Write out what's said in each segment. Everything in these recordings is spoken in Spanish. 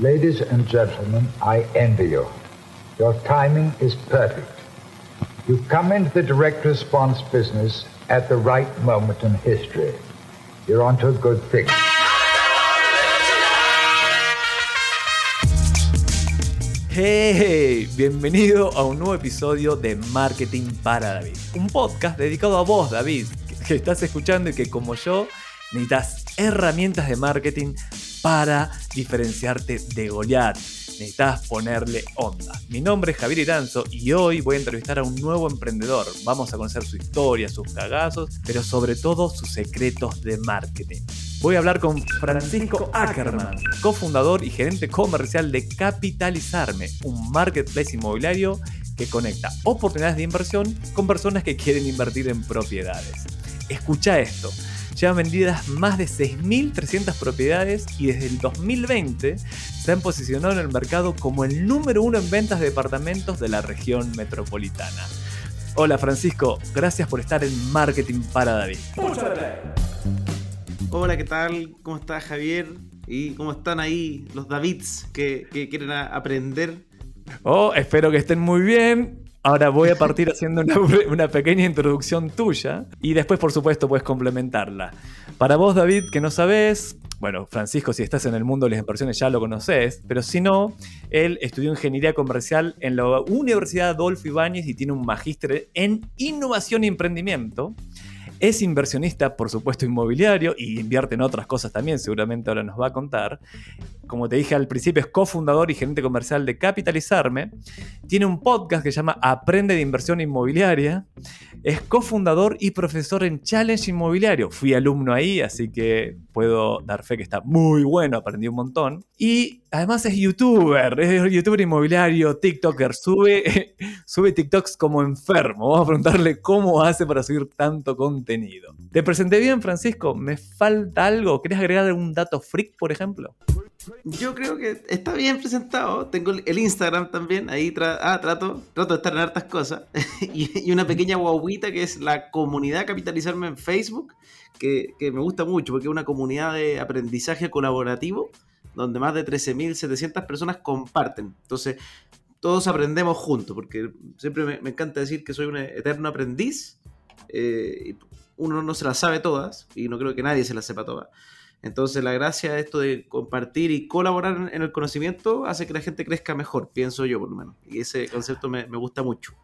Ladies and gentlemen, I envy you. Your timing is perfect. You come into the direct response business at the right moment in history. You're onto a good thing. Hey, bienvenido a un nuevo episodio de Marketing para David, un podcast dedicado a vos, David, que estás escuchando y que como yo necesitas herramientas de marketing para diferenciarte de Goliath. Necesitas ponerle onda. Mi nombre es Javier Iranzo y hoy voy a entrevistar a un nuevo emprendedor. Vamos a conocer su historia, sus cagazos, pero sobre todo sus secretos de marketing. Voy a hablar con Francisco Ackerman, cofundador y gerente comercial de Capitalizarme, un marketplace inmobiliario que conecta oportunidades de inversión con personas que quieren invertir en propiedades. Escucha esto llevan vendidas más de 6.300 propiedades y desde el 2020 se han posicionado en el mercado como el número uno en ventas de departamentos de la región metropolitana. Hola Francisco, gracias por estar en Marketing para David. Hola, ¿qué tal? ¿Cómo estás Javier? ¿Y cómo están ahí los Davids que, que quieren aprender? Oh, espero que estén muy bien. Ahora voy a partir haciendo una, pequeña introducción tuya y después, por supuesto, puedes complementarla. Para vos, David, que no sabes, bueno, Francisco, si estás en el mundo de las inversiones ya lo conoces, pero si no, él estudió ingeniería comercial en la Universidad Adolfo Ibáñez y tiene un magíster en innovación y emprendimiento. Es inversionista, por supuesto, inmobiliario y invierte en otras cosas también, seguramente ahora nos va a contar. Como te dije al principio, es cofundador y gerente comercial de Capitalizarme. Tiene un podcast que se llama Aprende de Inversión Inmobiliaria. Es cofundador y profesor en Challenge Inmobiliario. Fui alumno ahí, así que puedo dar fe que está muy bueno, aprendí un montón. Y además es youtuber, es youtuber inmobiliario, TikToker, sube, sube TikToks como enfermo. Vamos a preguntarle cómo hace para subir tanto contenido. ¿Te presenté bien, Francisco? ¿Me falta algo? ¿Querés agregar algún dato freak, por ejemplo? Yo creo que está bien presentado. Tengo el Instagram también. Ahí ah, trato, trato de estar en hartas cosas. y, una pequeña guaguita que es la comunidad Capitalizarme en Facebook, que, que me gusta mucho porque es una comunidad de aprendizaje colaborativo donde más de 13.700 personas comparten. Entonces, todos aprendemos juntos, porque siempre me, encanta decir que soy un eterno aprendiz. Eh, uno no se las sabe todas, y no creo que nadie se las sepa todas. Entonces, la gracia de esto de compartir y colaborar en el conocimiento hace que la gente crezca mejor, pienso yo por lo menos. Y ese concepto me, me gusta mucho.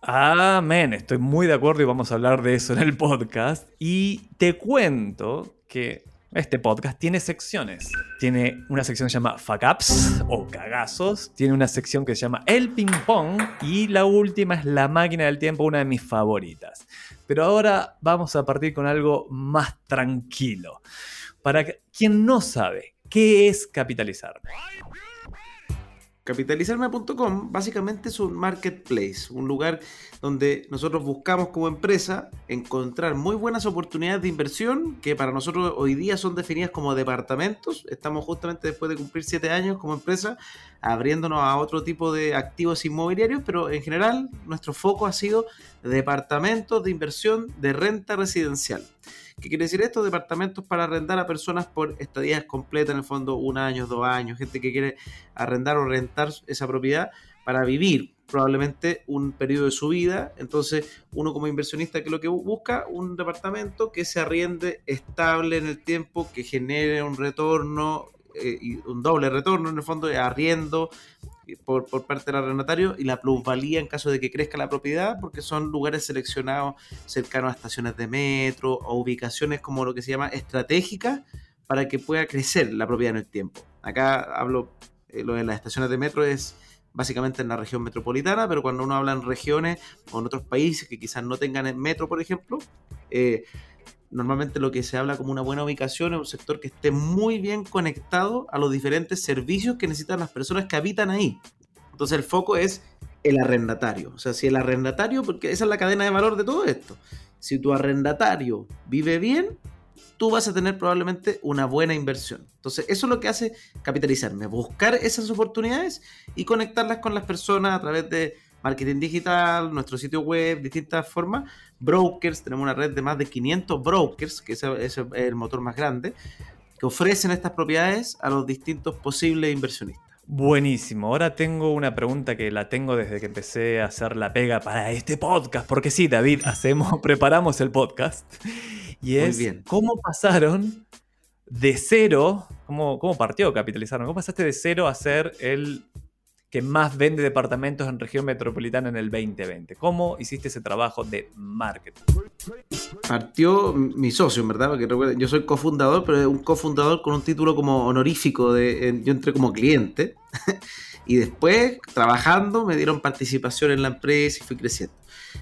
Amén, estoy muy de acuerdo y vamos a hablar de eso en el podcast. Y te cuento que este podcast tiene secciones. Tiene una sección que se llama Fuck o Cagazos. Tiene una sección que se llama El Ping Pong. Y la última es La Máquina del Tiempo, una de mis favoritas. Pero ahora vamos a partir con algo más tranquilo. Para quien no sabe, ¿qué es capitalizar? Capitalizarme.com básicamente es un marketplace, un lugar donde nosotros buscamos como empresa encontrar muy buenas oportunidades de inversión que para nosotros hoy día son definidas como departamentos. Estamos justamente después de cumplir siete años como empresa abriéndonos a otro tipo de activos inmobiliarios, pero en general nuestro foco ha sido departamentos de inversión de renta residencial. ¿Qué quiere decir esto? Departamentos para arrendar a personas por estadías completas, en el fondo un año, dos años, gente que quiere arrendar o rentar esa propiedad para vivir probablemente un periodo de su vida. Entonces, uno como inversionista que lo que busca, un departamento que se arriende estable en el tiempo, que genere un retorno, eh, un doble retorno en el fondo de arriendo por, parte del arrendatario y la plusvalía en caso de que crezca la propiedad, porque son lugares seleccionados cercanos a estaciones de metro o ubicaciones como lo que se llama estratégicas para que pueda crecer la propiedad en el tiempo. Acá hablo, eh, lo de las estaciones de metro es básicamente en la región metropolitana, pero cuando uno habla en regiones o en otros países que quizás no tengan metro, por ejemplo, eh, normalmente lo que se habla como una buena ubicación es un sector que esté muy bien conectado a los diferentes servicios que necesitan las personas que habitan ahí. Entonces el foco es el arrendatario. O sea, si el arrendatario, porque esa es la cadena de valor de todo esto, si tu arrendatario vive bien, tú vas a tener probablemente una buena inversión. Entonces, eso es lo que hace capitalizarme, buscar esas oportunidades y conectarlas con las personas a través de marketing digital, nuestro sitio web, distintas formas, brokers, tenemos una red de más de 500 brokers, que es el motor más grande, que ofrecen estas propiedades a los distintos posibles inversionistas. Buenísimo. Ahora tengo una pregunta que la tengo desde que empecé a hacer la pega para este podcast. Porque sí, David, hacemos, preparamos el podcast. Y es cómo pasaron de cero, cómo, cómo partió Capitalizaron, cómo pasaste de cero a ser el que más vende departamentos en región metropolitana en el 2020. ¿Cómo hiciste ese trabajo de marketing? Partió mi socio, verdad, porque yo soy cofundador, pero un cofundador con un título como honorífico de yo entré como cliente y después trabajando me dieron participación en la empresa y fui creciendo.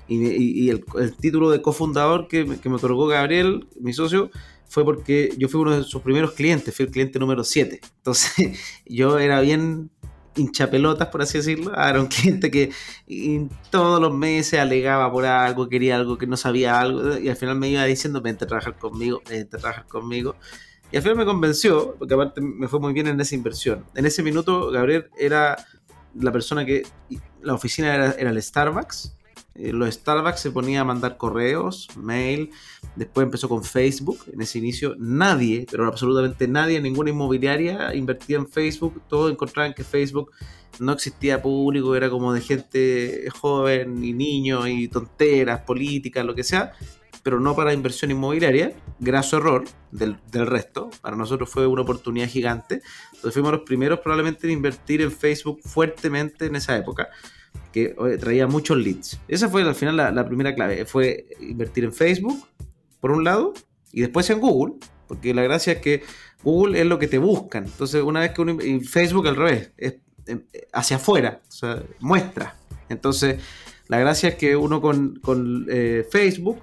Y, el, título de cofundador que, que me otorgó Gabriel, mi socio, fue porque yo fui uno de sus primeros clientes, fui el cliente número 7. Entonces yo era bien hinchapelotas, por así decirlo. Era un cliente que todos los meses alegaba por algo, quería algo, que no sabía algo, y al final me iba diciendo, vente a trabajar conmigo, vente a trabajar conmigo. Y al final me convenció, porque aparte me fue muy bien en esa inversión. En ese minuto, Gabriel era la persona que, la oficina era, el Starbucks, los Starbucks se ponía a mandar correos, mail, después empezó con Facebook, en ese inicio nadie, pero absolutamente nadie, ninguna inmobiliaria invertía en Facebook, todos encontraban que Facebook no existía público, era como de gente joven y niños y tonteras, políticas, lo que sea, pero no para inversión inmobiliaria, graso error del, del, resto, para nosotros fue una oportunidad gigante, entonces fuimos los primeros probablemente en invertir en Facebook fuertemente en esa época que traía muchos leads. Esa fue al final la, primera clave, fue invertir en Facebook, por un lado, y después en Google, porque la gracia es que Google es lo que te buscan. Entonces, una vez que uno, y Facebook al revés, es em, hacia afuera, muestra. Entonces, la gracia es que uno con, con eh, Facebook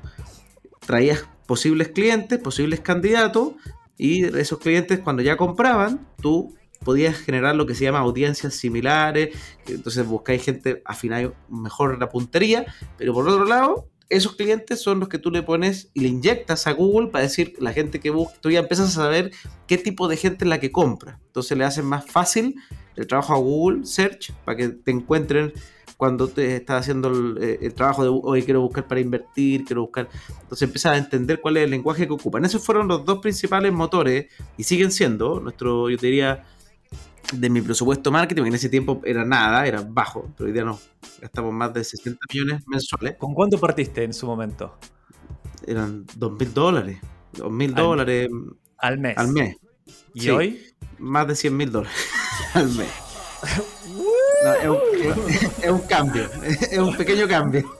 traía posibles clientes, posibles candidatos, y esos clientes cuando ya compraban, tú podías generar lo que se llama audiencias similares, entonces buscáis gente, afináis mejor la puntería, pero por otro lado, esos clientes son los que tú le pones y le inyectas a Google para decir la gente que busca, tú ya empiezas a saber qué tipo de gente es la que compra, entonces le hacen más fácil el trabajo a Google Search para que te encuentren cuando te estás haciendo el, eh, trabajo de hoy quiero buscar para invertir, quiero buscar. Entonces empiezas a entender cuál es el lenguaje que ocupan. Esos fueron los dos principales motores y siguen siendo nuestro, yo diría, de mi presupuesto marketing, que en ese tiempo era nada, era bajo, pero hoy día no, gastamos más de 60 millones mensuales. ¿Con cuánto partiste en su momento? Eran 2 mil dólares, 2 mil dólares al mes. Al mes. ¿Y hoy? Más de 100 mil dólares al mes. es, un, es un cambio, es un pequeño cambio.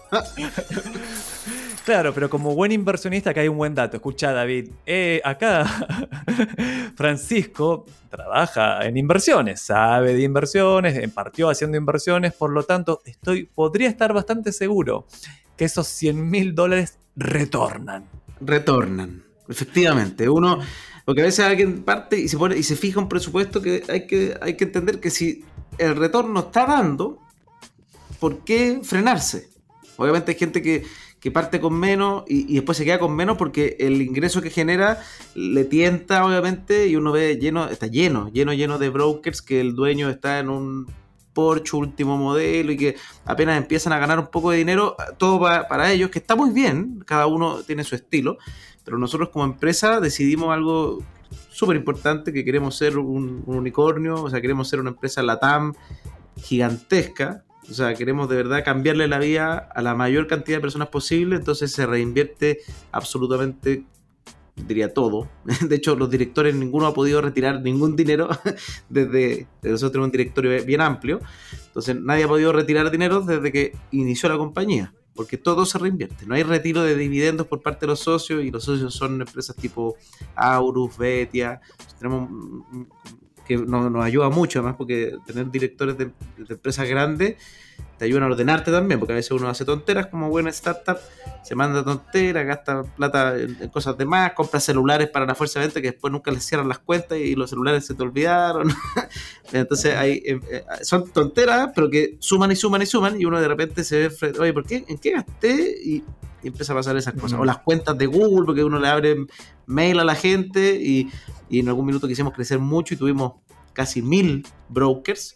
Claro, pero como buen inversionista, acá hay un buen dato. Escucha, David. Eh, acá Francisco trabaja en inversiones, sabe de inversiones, partió haciendo inversiones, por lo tanto, estoy, podría estar bastante seguro que esos 100 mil dólares retornan. Retornan, efectivamente. Uno, porque a veces alguien parte y se, pone, y se fija un presupuesto que hay, que hay que entender que si el retorno está dando, ¿por qué frenarse? Obviamente hay gente que, que parte con menos y, después se queda con menos porque el ingreso que genera le tienta, obviamente, y uno ve lleno, está lleno, lleno, lleno de brokers que el dueño está en un Porsche último modelo y que apenas empiezan a ganar un poco de dinero, todo para ellos, que está muy bien, cada uno tiene su estilo, pero nosotros como empresa decidimos algo súper importante, que queremos ser un, un unicornio, o sea, queremos ser una empresa LATAM gigantesca, o sea, queremos de verdad cambiarle la vida a la mayor cantidad de personas posible, entonces se reinvierte absolutamente, diría todo. De hecho, los directores, ninguno ha podido retirar ningún dinero desde, nosotros tenemos un directorio bien amplio, entonces nadie ha podido retirar dinero desde que inició la compañía porque todo se reinvierte. No hay retiro de dividendos por parte de los socios y los socios son empresas tipo Aurus, Betia. Tenemos que nos, ayuda mucho, además, porque tener directores de, empresas grandes te ayudan a ordenarte también, porque a veces uno hace tonteras como buena startup, se manda tonteras, gasta plata en, cosas de más, compra celulares para la fuerza de venta que después nunca les cierran las cuentas y los celulares se te olvidaron. Entonces hay, eh, eh, son tonteras, pero que suman y suman y suman y uno de repente se ve, oye, ¿por qué? ¿En qué gasté? Y, empieza a pasar esas cosas. O las cuentas de Google, porque uno le abre mail a la gente y, y en algún minuto quisimos crecer mucho y tuvimos casi mil brokers.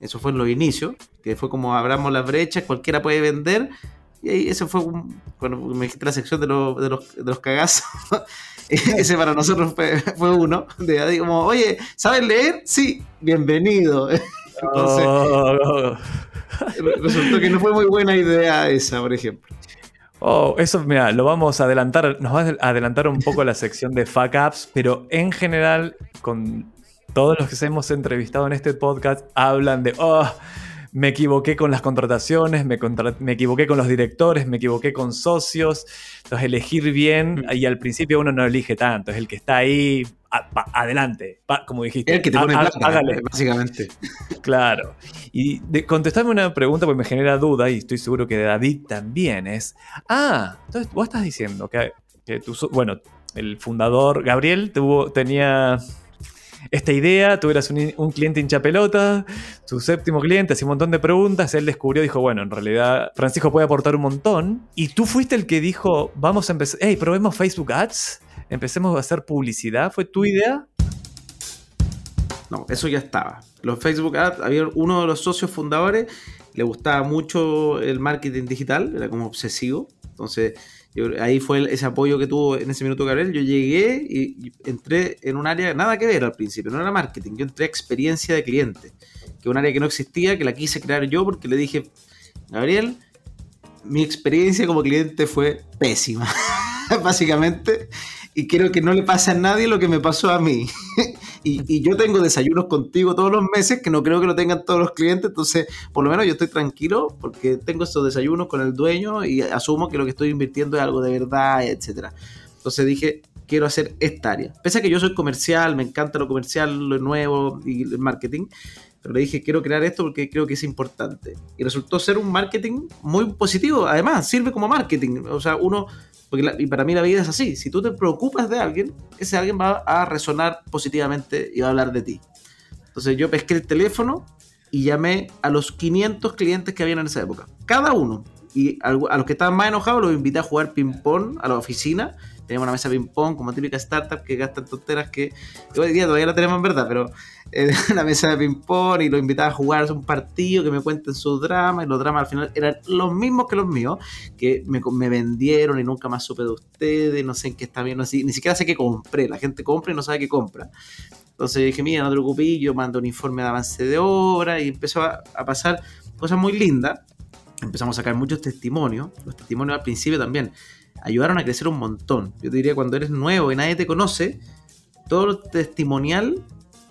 Eso fue en los inicios, que fue como abramos las brechas, cualquiera puede vender. Y ahí ese fue un, cuando me dijiste la sección de, los, de, los, de los cagazos, ese para nosotros fue, fue uno. De ahí como, oye, ¿sabes leer? Sí, bienvenido. Entonces, Oh, resultó que no fue muy buena idea esa, por ejemplo. oh, eso, mira, lo vamos a adelantar, nos va a adelantar un poco la sección de fuck ups, pero en general, con todos los que hemos entrevistado en este podcast, hablan de, oh, me equivoqué con las contrataciones, me, contra- me equivoqué con los directores, me equivoqué con socios. Entonces, elegir bien, y al principio uno no elige tanto, es el que está ahí, a- pa- adelante, pa- como dijiste. El que te pone ha- plata, hágale. básicamente. Claro. Y de, contestarme una pregunta porque me genera duda y estoy seguro que David también es. Ah, entonces vos estás diciendo que, que tu, bueno, el fundador Gabriel tuvo, tenía esta idea, tú eras un, un cliente hincha pelota, su séptimo cliente, hacía un montón de preguntas, él descubrió, dijo, bueno, en realidad Francisco puede aportar un montón. Y tú fuiste el que dijo, vamos a empezar, hey, probemos Facebook Ads, empecemos a hacer publicidad, ¿fue tu idea? No, eso ya estaba. Los Facebook Ads, había uno de los socios fundadores, le gustaba mucho el marketing digital, era como obsesivo. Entonces, ahí fue ese apoyo que tuvo en ese minuto Gabriel. Yo llegué y, y entré en un área nada que ver al principio, no era marketing, yo entré a experiencia de cliente, que es un área que no existía, que la quise crear yo porque le dije, Gabriel, mi experiencia como cliente fue pésima, básicamente, y creo que no le pasa a nadie lo que me pasó a mí. y, y yo tengo desayunos contigo todos los meses, que no creo que lo tengan todos los clientes, entonces por lo menos yo estoy tranquilo porque tengo estos desayunos con el dueño y asumo que lo que estoy invirtiendo es algo de verdad, etcétera. Entonces dije, quiero hacer esta área. Pese a que yo soy comercial, me encanta lo comercial, lo nuevo y el marketing, pero le dije, quiero crear esto porque creo que es importante. Y resultó ser un marketing muy positivo. Además, sirve como marketing. O sea, uno, porque la- y para mí la vida es así. Si tú te preocupas de alguien, ese alguien va a resonar positivamente y va a hablar de ti. Entonces yo pesqué el teléfono y llamé a los 500 clientes que habían en esa época. Cada uno. Y a los que estaban más enojados los invité a jugar ping-pong a la oficina. Teníamos una mesa ping-pong como típica startup que gastan tonteras que hoy día todavía la tenemos en verdad, pero eh, la mesa de ping-pong y los invitaba a jugar un partido, que me cuenten sus dramas, y los dramas al final eran los mismos que los míos, que me, me vendieron y nunca más supe de ustedes, no sé en qué está bien, no sé- ni siquiera sé qué compré, la gente compra y no sabe qué compra. Entonces dije, mira, no te preocupes, yo mando un informe de avance de obra y empezó a, a pasar cosas muy lindas. Empezamos a sacar muchos testimonios, los testimonios al principio también ayudaron a crecer un montón. Yo te diría, cuando eres nuevo y nadie te conoce, todo lo testimonial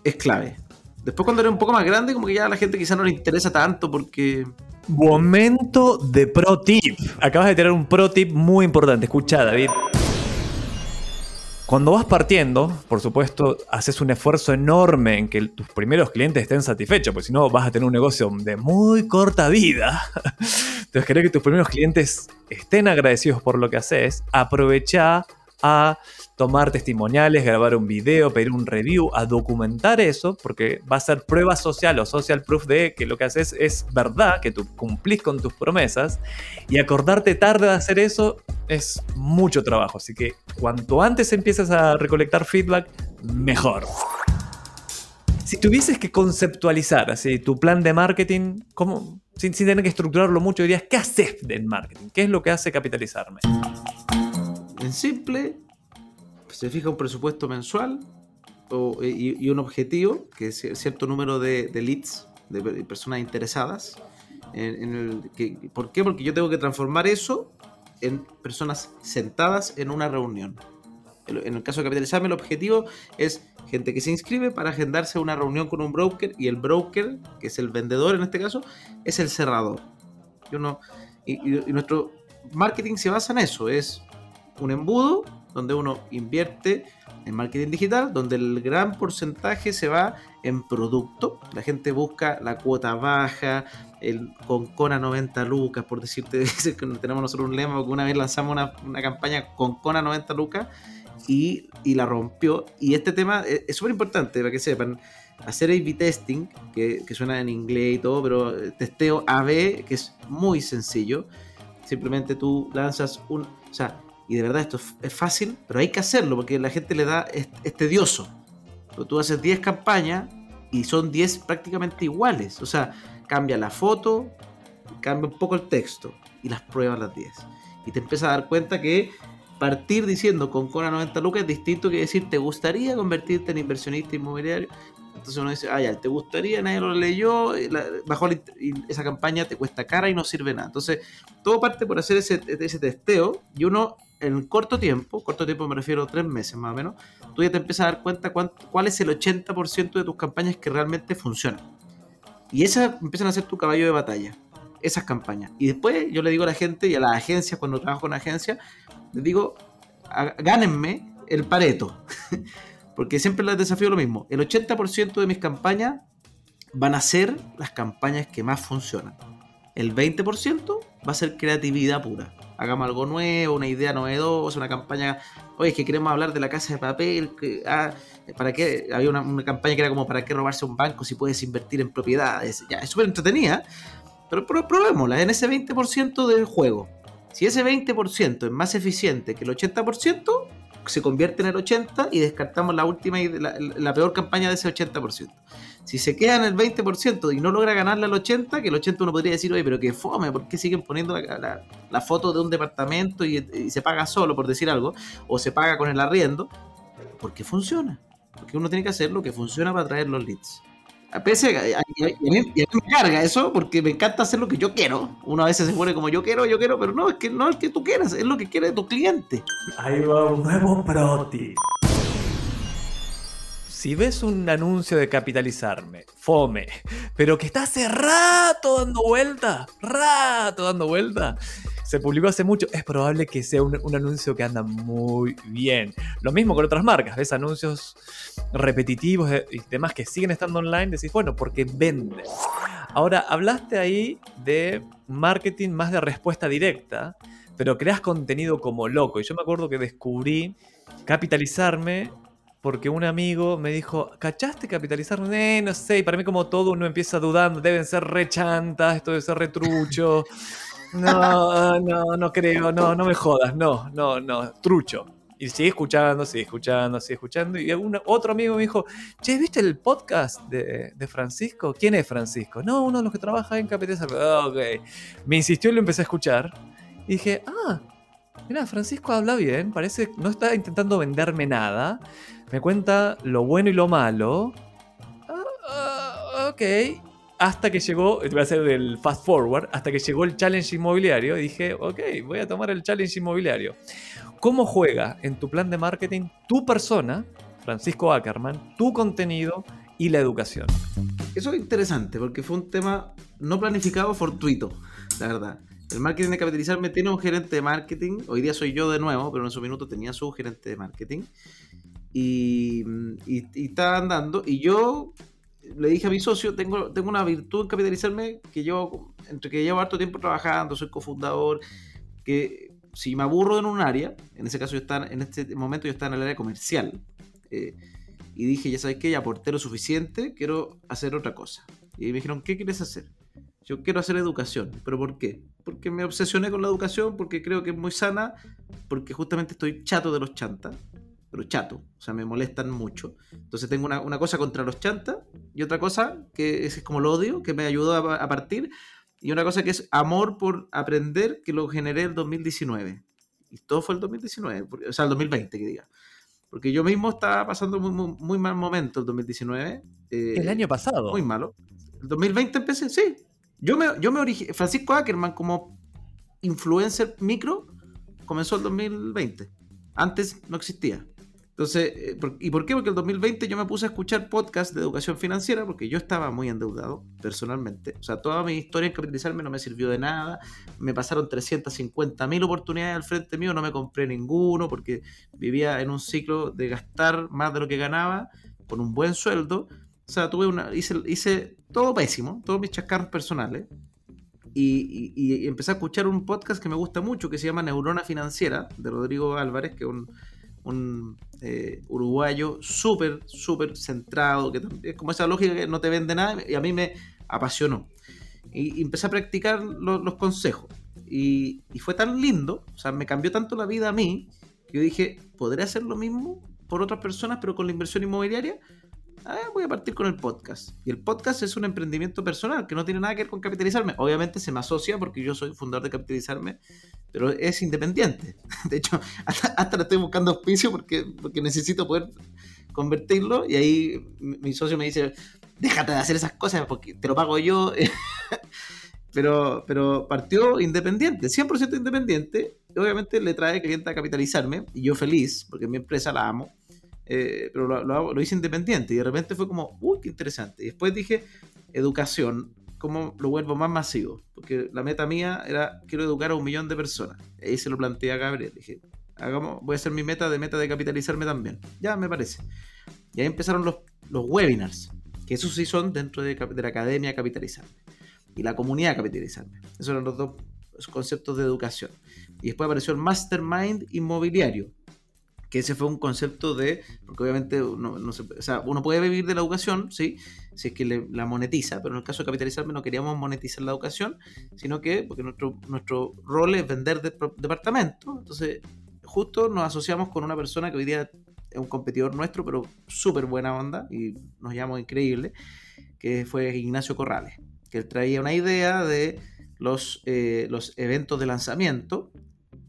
es clave. Después cuando eres un poco más grande, como que ya a la gente quizá no le interesa tanto porque... Momento de pro tip. Acabas de tener un pro tip muy importante. Escucha, David. Cuando vas partiendo, por supuesto, haces un esfuerzo enorme en que tus primeros clientes estén satisfechos, porque si no vas a tener un negocio de muy corta vida. Entonces, querer que tus primeros clientes estén agradecidos por lo que haces, aprovecha a tomar testimoniales, grabar un video, pedir un review, a documentar eso, porque va a ser prueba social o social proof de que lo que haces es verdad, que tú cumplís con tus promesas, y acordarte tarde de hacer eso es mucho trabajo. Así que cuanto antes empieces a recolectar feedback, mejor. Si tuvieses que conceptualizar así, tu plan de marketing, ¿cómo? Sin, sin tener que estructurarlo mucho, dirías, ¿qué haces en marketing? ¿Qué es lo que hace capitalizarme? En simple, se fija un presupuesto mensual o- y, y un objetivo, que es cierto número de, de leads, de per- personas interesadas. En, en el, que, ¿Por qué? Porque yo tengo que transformar eso en personas sentadas en una reunión. En el caso de capitalizarme, el objetivo es gente que se inscribe para agendarse una reunión con un broker y el broker, que es el vendedor en este caso, es el cerrador. Y, y- y nuestro marketing se basa en eso, es un embudo donde uno invierte en marketing digital, donde el gran porcentaje se va en producto. La gente busca la cuota baja, el Concona 90 lucas, por decirte, que tenemos nosotros un lema, porque una vez lanzamos una, una campaña Concona 90 lucas y, y la rompió. Y este tema es súper importante para que sepan. Hacer A-B testing, que, que suena en inglés y todo, pero eh, testeo A-B, que es muy sencillo. Simplemente tú lanzas un... y de verdad esto es, fácil, pero hay que hacerlo porque la gente le da... Es, es tedioso. Pero tú haces 10 campañas y son 10 prácticamente iguales. O sea, cambia la foto, cambia un poco el texto. y las pruebas las 10. Y te empiezas a dar cuenta que partir diciendo con Cona 90 lucas es distinto que decir te gustaría convertirte en inversionista inmobiliario. Entonces uno dice, ah, ya, te gustaría, nadie lo leyó, bajó y esa campaña te cuesta cara y no sirve nada. Entonces, todo parte por hacer ese, ese testeo y uno en corto tiempo, corto tiempo me refiero a tres meses más o menos, tú ya te empiezas a dar cuenta cuál es el 80% de tus campañas que realmente funcionan. Y esas empiezan a ser tu caballo de batalla, esas campañas. Y después yo le digo a la gente y a las agencias, cuando trabajo con agencias, les digo, gánenme el pareto. Porque siempre les desafío lo mismo. El 80% de mis campañas van a ser las campañas que más funcionan. El 20% va a ser creatividad pura hagamos algo nuevo, una idea novedosa, una campaña, oye, es que queremos hablar de la casa de papel, que, ah, ¿para qué? Había una, campaña que era como, ¿para qué robarse un banco si puedes invertir en propiedades? Ya, es súper entretenida, pero, probémosla en ese 20% del juego. Si ese 20% es más eficiente que el 80%, se convierte en el 80% y descartamos la última y la, la peor campaña de ese 80%. Si se queda en el 20% y no logra ganarle al 80%, que el 80% uno podría decir, oye, pero que fome, ¿por qué siguen poniendo la, foto de un departamento y, se paga solo, por decir algo, o se paga con el arriendo? Porque funciona. Porque uno tiene que hacer lo que funciona para traer los leads. A pese a, a, mí, me carga eso porque me encanta hacer lo que yo quiero. Uno a veces se pone como yo quiero, yo quiero, pero no, es que no es que tú quieras, es lo que quiere tu cliente. Ahí va un nuevo proti. Si ves un anuncio de capitalizarme, fome, pero que está hace rato dando vuelta, rato dando vuelta, se publicó hace mucho, es probable que sea un, anuncio que anda muy bien. Lo mismo con otras marcas, ves anuncios repetitivos y demás que siguen estando online, decís, bueno, porque vende. Ahora, hablaste ahí de marketing más de respuesta directa, pero creas contenido como loco. Y yo me acuerdo que descubrí capitalizarme porque un amigo me dijo, ¿cachaste capitalizar? Eh, no sé, y para mí como todo uno empieza dudando, deben ser rechantas, esto debe ser retrucho. No, no, no creo, no, no me jodas, no, no, no, trucho. Y sigue escuchando, sigue escuchando, sigue escuchando. Y otro amigo me dijo, che, ¿viste el podcast de, Francisco? ¿Quién es Francisco? No, uno de los que trabaja en Capitalizar. ok. Me insistió y lo empecé a escuchar. Y dije, ah, mira, Francisco habla bien, parece, no está intentando venderme nada me cuenta lo bueno y lo malo. Ah, ok. Hasta que llegó, voy a hacer el fast forward, hasta que llegó el challenge inmobiliario. Y dije, ok, voy a tomar el challenge inmobiliario. ¿Cómo juega en tu plan de marketing tu persona, Francisco Ackerman, tu contenido y la educación? Eso es interesante porque fue un tema no planificado, fortuito, la verdad. El marketing de capitalizarme tiene un gerente de marketing. Hoy día soy yo de nuevo, pero en su minuto tenía su gerente de marketing y, y, estaba andando. Y yo le dije a mi socio, tengo, tengo una virtud en capitalizarme que yo, entre que llevo harto tiempo trabajando, soy cofundador, que si me aburro en un área, en ese caso yo estaba, en este momento yo estaba en el área comercial, eh, y dije, ya sabes qué, ya aporté lo suficiente, quiero hacer otra cosa. Y me dijeron, ¿qué quieres hacer? Yo quiero hacer educación, pero ¿por qué? Porque me obsesioné con la educación, porque creo que es muy sana, porque justamente estoy chato de los chantas pero chato, o sea, me molestan mucho. Entonces tengo una, cosa contra los chantas y otra cosa que es, como el odio, que me ayudó a, partir, y una cosa que es amor por aprender, que lo generé el 2019. Y todo fue el 2019, o sea, el 2020, que diga. Porque yo mismo estaba pasando muy, muy, mal momento el 2019. Eh, el año pasado. Muy malo. El 2020 empecé, sí. Yo me, yo me Francisco Ackerman como influencer micro comenzó el 2020. Antes no existía. Entonces, eh, ¿y por qué? Porque el 2020 yo me puse a escuchar podcasts de educación financiera porque yo estaba muy endeudado personalmente. O sea, toda mi historia en capitalizarme no me sirvió de nada. Me pasaron 350 mil oportunidades al frente mío, no me compré ninguno porque vivía en un ciclo de gastar más de lo que ganaba con un buen sueldo. O sea, tuve una, hice, hice todo pésimo, todos mis chascarros personales. Y, y, empecé a escuchar un podcast que me gusta mucho que se llama Neurona Financiera de Rodrigo Álvarez, que es un un eh, uruguayo súper, súper centrado, que es como esa lógica que no te vende nada y a mí me apasionó. Y, empecé a practicar los consejos. Y, fue tan lindo, o sea, me cambió tanto la vida a mí, que yo dije, ¿podré hacer lo mismo por otras personas, pero con la inversión inmobiliaria? Ah, voy a partir con el podcast. Y el podcast es un emprendimiento personal que no tiene nada que ver con capitalizarme. Obviamente se me asocia porque yo soy fundador de capitalizarme, pero es independiente. De hecho, hasta, le estoy buscando auspicio porque, porque necesito poder convertirlo. Y ahí mi socio me dice, déjate de hacer esas cosas porque te lo pago yo. pero, pero partió independiente, 100% independiente. Obviamente le trae cliente a capitalizarme y yo feliz porque mi empresa la amo. Eh, pero lo, hice independiente y de repente fue como, uy, qué interesante. Y después dije, educación, ¿cómo lo vuelvo más masivo? Porque la meta mía era, quiero educar a un millón de personas. Y ahí se lo planteé a Gabriel. Dije, hagamos, voy a hacer mi meta de meta de capitalizarme también. Ya, me parece. Y ahí empezaron los, los webinars, que esos sí son dentro de, de la academia capitalizarme. Y la comunidad capitalizarme. Esos eran los dos conceptos de educación. Y después apareció el Mastermind Inmobiliario, que ese fue un concepto de, porque obviamente uno, no o sea, uno puede vivir de la educación, ¿sí? si es que la monetiza, pero en el caso de capitalizarme no queríamos monetizar la educación, sino que, porque nuestro, nuestro rol es vender departamentos, entonces justo nos asociamos con una persona que hoy día es un competidor nuestro, pero súper buena onda y nos llamó increíble, que fue Ignacio Corrales, que él traía una idea de los, eh, los eventos de lanzamiento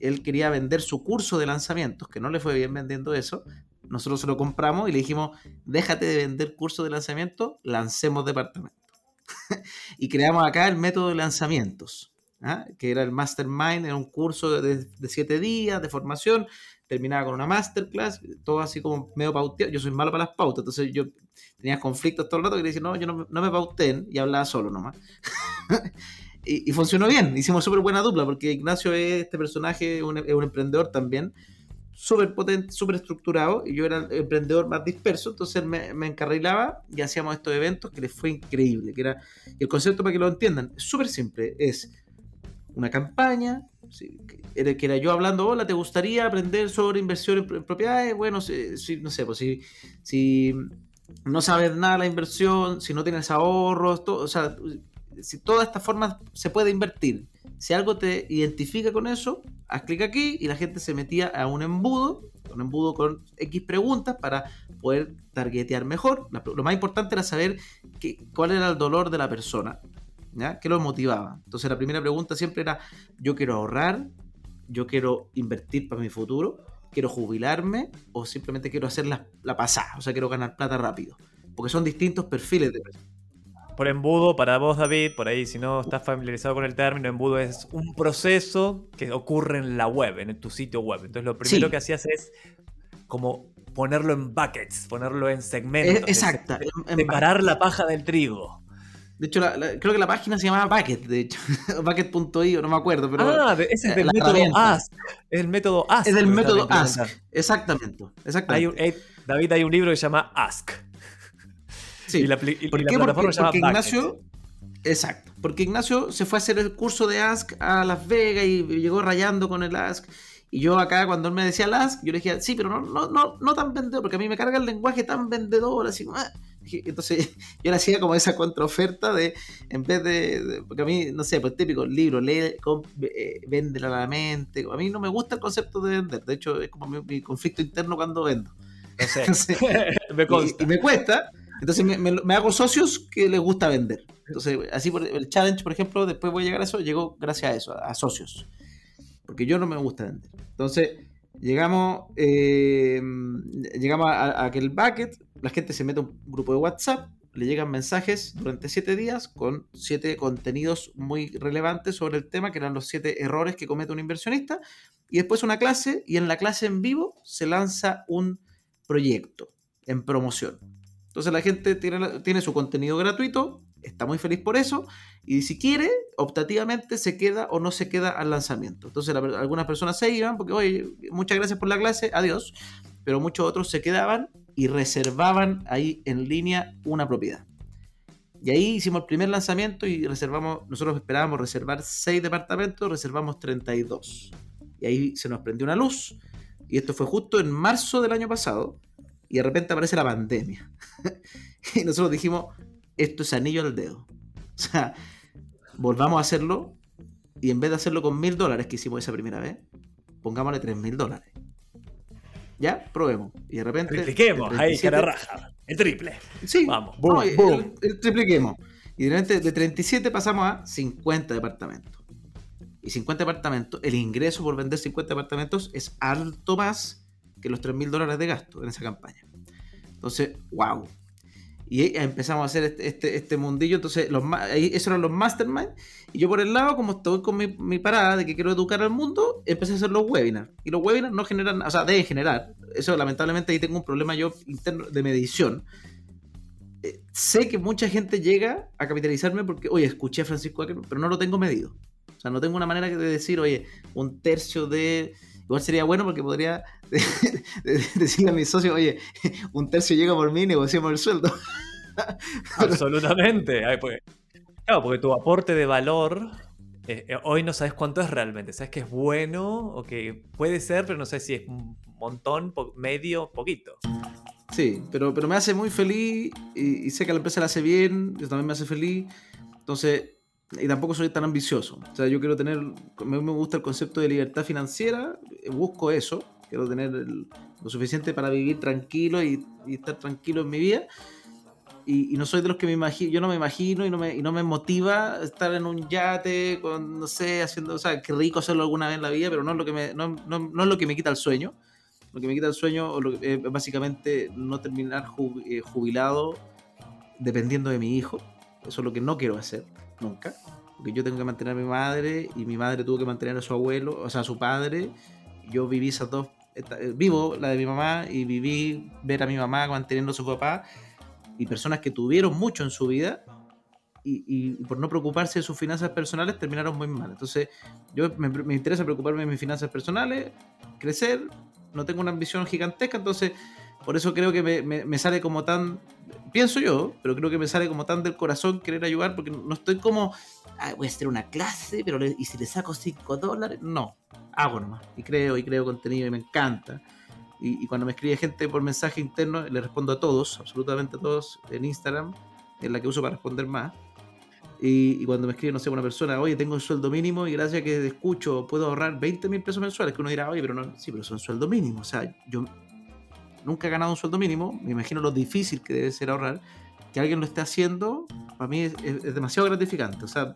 él quería vender su curso de lanzamientos, que no le fue bien vendiendo eso. Nosotros se lo compramos y le dijimos, déjate de vender curso de lanzamiento, lancemos departamento. y creamos acá el método de lanzamientos, ¿ah? que era el Mastermind, era un curso de, siete días de formación, terminaba con una masterclass, todo así como medio pauteado. Yo soy malo para las pautas, entonces yo tenía conflictos todo el rato que decía, no, yo no, no me pauten y hablaba solo nomás. y, funcionó bien. Hicimos súper buena dupla porque Ignacio es este personaje, un, es un emprendedor también, súper potente, súper estructurado, y yo era el emprendedor más disperso, entonces me, encarrilaba y hacíamos estos eventos que les fue increíble. Que era, el concepto para que lo entiendan es súper simple, es una campaña, que, era, yo hablando, hola, ¿te gustaría aprender sobre inversión en, propiedades? Bueno, no sé, pues si, si no sabes nada de la inversión, si no tienes ahorros, o sea, si todas estas formas se puede invertir. Si algo te identifica con eso, haz clic aquí y la gente se metía a un embudo, un embudo con X preguntas para poder targetear mejor. Lo más importante era saber cuál era el dolor de la persona, ¿ya? ¿Qué lo motivaba? Entonces la primera pregunta siempre era, yo quiero ahorrar, yo quiero invertir para mi futuro, quiero jubilarme o simplemente quiero hacer la, la pasada, o sea, quiero ganar plata rápido. Porque son distintos perfiles de personas. Por embudo, para vos, David, por ahí, si no estás familiarizado con el término, embudo es un proceso que ocurre en la web, en tu sitio web. Entonces, lo primero que hacías es como ponerlo en buckets, ponerlo en segmentos. exacto. separar la paja del trigo. De hecho, creo que la página se llamaba Bucket, de hecho. Bucket.io, no me acuerdo. Pero, ah, ese es del método Ask. Es el método Ask. Es del método Ask. Exactamente. exactamente. David, hay un libro que se llama Ask. Sí. Y la, plataforma porque, Ignacio. Exacto. Porque Ignacio se fue a hacer el curso de Ask a Las Vegas y llegó rayando con el Ask. Y yo acá, cuando él me decía el Ask, yo le decía, sí, pero no, no, no, no tan vendedor, porque a mí me carga el lenguaje tan vendedor, así ah". Entonces yo le hacía como esa contraoferta de, en vez de, porque a mí, no sé, pues típico, libro, lee, eh, vende a la mente. A mí no me gusta el concepto de vender. De hecho, es como mi, conflicto interno cuando vendo. me, y, me cuesta, entonces me, hago socios que les gusta vender. Entonces, así el challenge, por ejemplo, después voy a llegar a eso, llegó gracias a eso, a, socios. Porque yo no me gusta vender. Entonces, llegamos, eh, llegamos a, aquel bucket, la gente se mete a un grupo de WhatsApp, le llegan mensajes durante siete días con siete contenidos muy relevantes sobre el tema, que eran los siete errores que comete un inversionista, y después una clase, y en la clase en vivo se lanza un proyecto en promoción. Entonces la gente tiene, su contenido gratuito, está muy feliz por eso, y si quiere, optativamente se queda o no se queda al lanzamiento. Entonces algunas personas se iban porque, oye, muchas gracias por la clase, adiós, pero muchos otros se quedaban y reservaban ahí en línea una propiedad. Y ahí hicimos el primer lanzamiento y reservamos, nosotros esperábamos reservar 6 departamentos, reservamos 32. Y ahí se nos prendió una luz. Y esto fue justo en marzo del año pasado y de repente aparece la pandemia. y nosotros dijimos, esto es anillo al dedo. O sea, volvamos a hacerlo y en vez de hacerlo con mil dólares que hicimos esa primera vez, pongámosle tres mil dólares. ya, probemos. Y de repente. Tripliquemos, ahí, 37 cara raja. El triple. Sí, Vamos, no, boom, el- boom. el tripliquemos. Y de repente de 37 pasamos a 50 departamentos. Y 50 departamentos, el ingreso por vender 50 departamentos es alto más los 3 mil dólares de gasto en esa campaña. Entonces, wow. Y empezamos a hacer este, este, este mundillo. Entonces, esos eran los mastermind. Y yo por el lado, como estoy con mi, mi parada de que quiero educar al mundo, empecé a hacer los webinars. Y los webinars no generan, o sea, deben generar. Eso lamentablemente ahí tengo un problema yo interno de medición. Eh, sé que mucha gente llega a capitalizarme porque, oye, escuché a Francisco Ackerman, pero no lo tengo medido. O sea, no tengo una manera de decir, oye, un tercio de... Igual sería bueno porque podría decirle a mis socios, oye, un tercio llega por mí y negociamos el sueldo. Absolutamente. Ay, porque- claro, porque tu aporte de valor eh, eh, hoy no sabes cuánto es realmente. Sabes que es bueno o que puede ser, pero no sé si es un montón, po- medio, poquito. Sí, pero, pero me hace muy feliz y, y sé que la empresa la hace bien, eso también me hace feliz. Entonces, y tampoco soy tan ambicioso. O sea, yo quiero tener, me, me gusta el concepto de libertad financiera, eh, busco eso, quiero tener el- lo suficiente para vivir tranquilo y, y estar tranquilo en mi vida. Y, y no soy de los que me imagino, yo no me imagino y no me, y no me motiva estar en un yate con, no sé, haciendo, o sea, qué rico hacerlo alguna vez en la vida, pero no es lo que me, no, no- no es lo que me quita el sueño. Lo que me quita el sueño que- es básicamente no terminar eh, jubilado dependiendo de mi hijo. Eso es lo que no quiero hacer, nunca. Porque yo tengo que mantener a mi madre y mi madre tuvo que mantener a su abuelo, o sea, a su padre. Yo viví esas dos, eh, vivo la de mi mamá y viví ver a mi mamá manteniendo a su papá y personas que tuvieron mucho en su vida y, por no preocuparse de sus finanzas personales terminaron muy mal. Entonces, yo me interesa preocuparme de mis finanzas personales, crecer, no tengo una ambición gigantesca, entonces por eso creo que me, me- me sale como tan, pienso yo, pero creo que me sale como tan del corazón querer ayudar, porque no estoy como, "Ay, voy a hacer una clase, pero le- y si le saco 5 dólares, no, hago nomás, y creo, y creo contenido, y me encanta. Y, y cuando me escribe gente por mensaje interno, le respondo a todos, absolutamente a todos, en Instagram, es la que uso para responder más. Y, y cuando me escribe, no sé, una persona, oye, tengo un sueldo mínimo y gracias a que escucho puedo ahorrar 20 mil pesos mensuales, que uno dirá, oye, pero no, sí, pero son sueldo mínimo. O sea, yo nunca he ganado un sueldo mínimo, me imagino lo difícil que debe ser ahorrar. Que alguien lo esté haciendo, para mí es, es- es demasiado gratificante. O sea,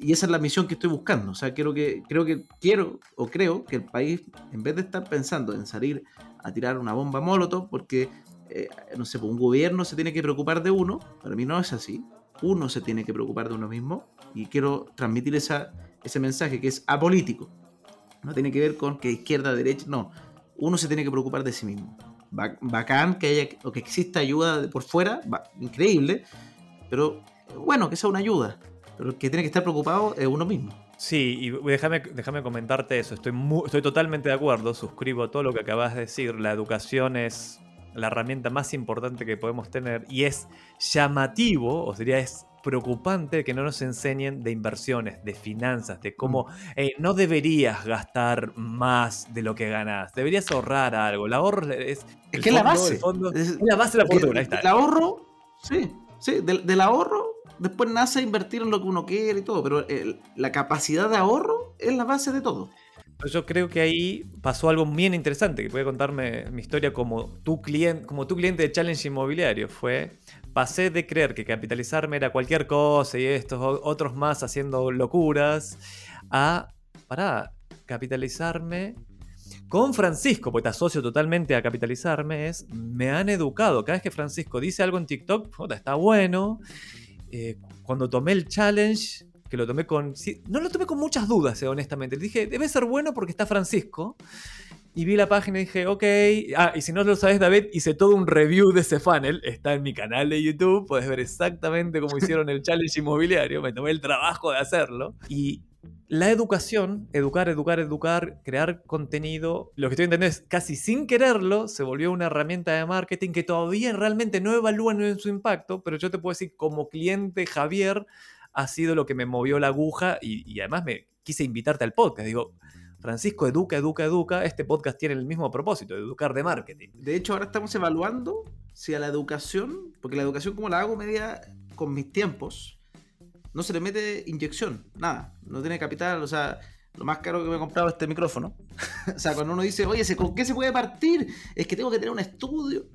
y esa es la misión que estoy buscando. O sea, quiero que, creo que quiero o creo que el país, en vez de estar pensando en salir a tirar una bomba molotov, porque, eh, no sé, un gobierno se tiene que preocupar de uno, para mí no es así. Uno se tiene que preocupar de uno mismo y quiero transmitir esa, ese mensaje que es apolítico. No tiene que ver con que izquierda, derecha, no. Uno se tiene que preocupar de sí mismo. Ba- Bacán que haya o que exista ayuda por fuera, increíble, pero bueno, que sea una ayuda. Pero el que tiene que estar preocupado es uno mismo. Sí, y déjame, déjame comentarte eso. Estoy, estoy totalmente de acuerdo, suscribo a todo lo que acabas de decir. La educación es la herramienta más importante que podemos tener y es llamativo, o sería es preocupante que no nos enseñen de inversiones, de finanzas, de cómo eh, no deberías gastar más de lo que ganas, deberías ahorrar algo. El ahorro es, Es que es la fondo- base. fondo- Es- la base de la fortuna. El ahorro, sí, sí, del, del ahorro, después nace invertir en lo que uno quiere y todo, pero el- la capacidad de ahorro es la base de todo. Yo creo que ahí pasó algo bien interesante, que puede contarme mi historia como tu cliente, como tu cliente de Challenge Inmobiliario. Fue, pasé de creer que capitalizarme era cualquier cosa y estos otros más haciendo locuras, a, pará, capitalizarme con Francisco, porque te asocio totalmente a capitalizarme, es, me han educado. Cada vez que Francisco dice algo en TikTok, está bueno. Eh, cuando tomé el challenge, que lo tomé con... no lo tomé con muchas dudas, eh, honestamente. Le dije, debe ser bueno porque está Francisco. Y vi la página y dije, ok. Ah, y si no lo sabes, David, hice todo un review de ese funnel. Está en mi canal de YouTube. Puedes ver exactamente cómo hicieron el challenge inmobiliario. Me tomé el trabajo de hacerlo. Y la educación, educar, educar, educar, crear contenido, lo que estoy entendiendo es casi sin quererlo, se volvió una herramienta de marketing que todavía realmente no evalúan en su impacto, pero yo te puedo decir, como cliente, Javier, ha sido lo que me movió la aguja y, y además me quise invitarte al podcast. Digo, Francisco, educa, educa, educa. Este podcast tiene el mismo propósito, educar de marketing. De hecho, ahora estamos evaluando si a la educación, porque la educación como la hago media con mis tiempos, no se le mete inyección, nada, no tiene capital, o sea, lo más caro que me he comprado es este micrófono. o sea, cuando uno dice, oye, ¿con qué se puede partir? Es que tengo que tener un estudio,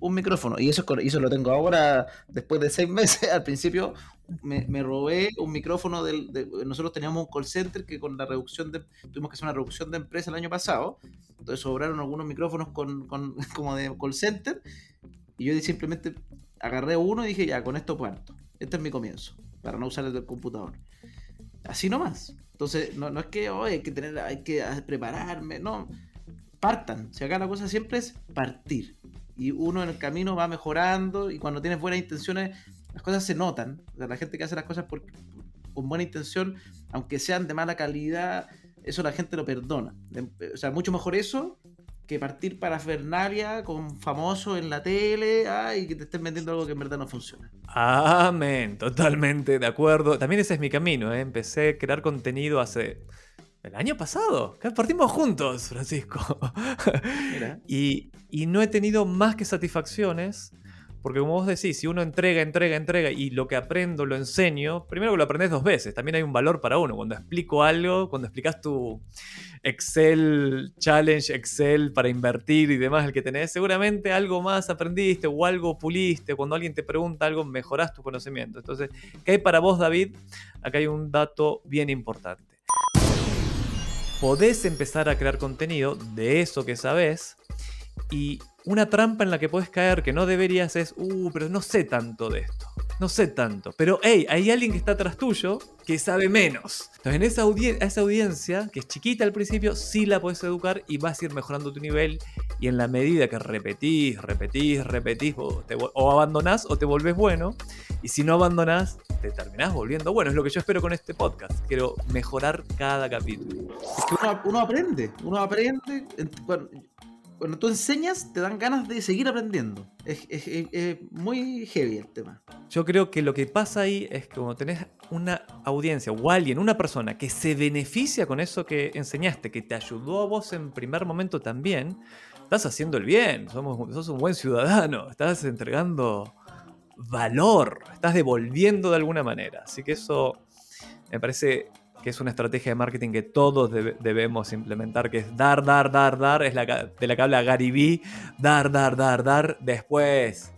un micrófono. Y eso, eso lo tengo ahora, después de seis meses. Al principio me, robé un micrófono del... De, nosotros teníamos un call center que con la reducción de... Tuvimos que hacer una reducción de empresa el año pasado. Entonces sobraron algunos micrófonos con, con, como de call center. Y yo simplemente agarré uno y dije, ya, con esto parto. Este es mi comienzo, para no usar el del computador. Así nomás. Entonces, no, no es que hoy hay que tener, hay que prepararme, no. Partan. Si acá la cosa siempre es partir. Y uno en el camino va mejorando y cuando tienes buenas intenciones, las cosas se notan. O sea, la gente que hace las cosas por, con buena intención, aunque sean de mala calidad, eso la gente lo perdona. O sea, mucho mejor eso que partir para Fernalia con famosos en la tele y que te estén vendiendo algo que en verdad no funciona. Amén, totalmente de acuerdo. También ese es mi camino, ¿eh? empecé a crear contenido hace... El año pasado, partimos juntos, Francisco. y, y no he tenido más que satisfacciones porque como vos decís, si uno entrega, entrega, entrega y lo que aprendo lo enseño, primero que lo aprendes dos veces, también hay un valor para uno. Cuando explico algo, cuando explicas tu Excel Challenge, Excel para invertir y demás, el que tenés, seguramente algo más aprendiste o algo puliste. Cuando alguien te pregunta algo, mejorás tu conocimiento. Entonces, ¿qué hay para vos, David? Acá hay un dato bien importante. Podés empezar a crear contenido de eso que sabes y una trampa en la que puedes caer que no deberías es, uh, pero no sé tanto de esto. No sé tanto. Pero, hey, hay alguien que está atrás tuyo que sabe menos. Entonces, en esa, esa audiencia, que es chiquita al principio, sí la puedes educar y vas a ir mejorando tu nivel. Y en la medida que repetís, repetís, repetís, o, o abandonás o te volvés bueno. Y si no abandonás, te terminás volviendo bueno. Es lo que yo espero con este podcast. Quiero mejorar cada capítulo. Es que uno, uno aprende. Uno aprende. Bueno, cuando tú enseñas, te dan ganas de seguir aprendiendo. Es, muy heavy el tema. Yo creo que lo que pasa ahí es que cuando tenés una audiencia o alguien, una persona que se beneficia con eso que enseñaste, que te ayudó a vos en primer momento también, estás haciendo el bien, somos, sos un buen ciudadano, estás entregando valor, estás devolviendo de alguna manera. Así que eso me parece que es una estrategia de marketing que todos debemos implementar, que es dar, dar, dar, dar, es la, de la que habla Gary Vee, dar, dar, dar, dar, después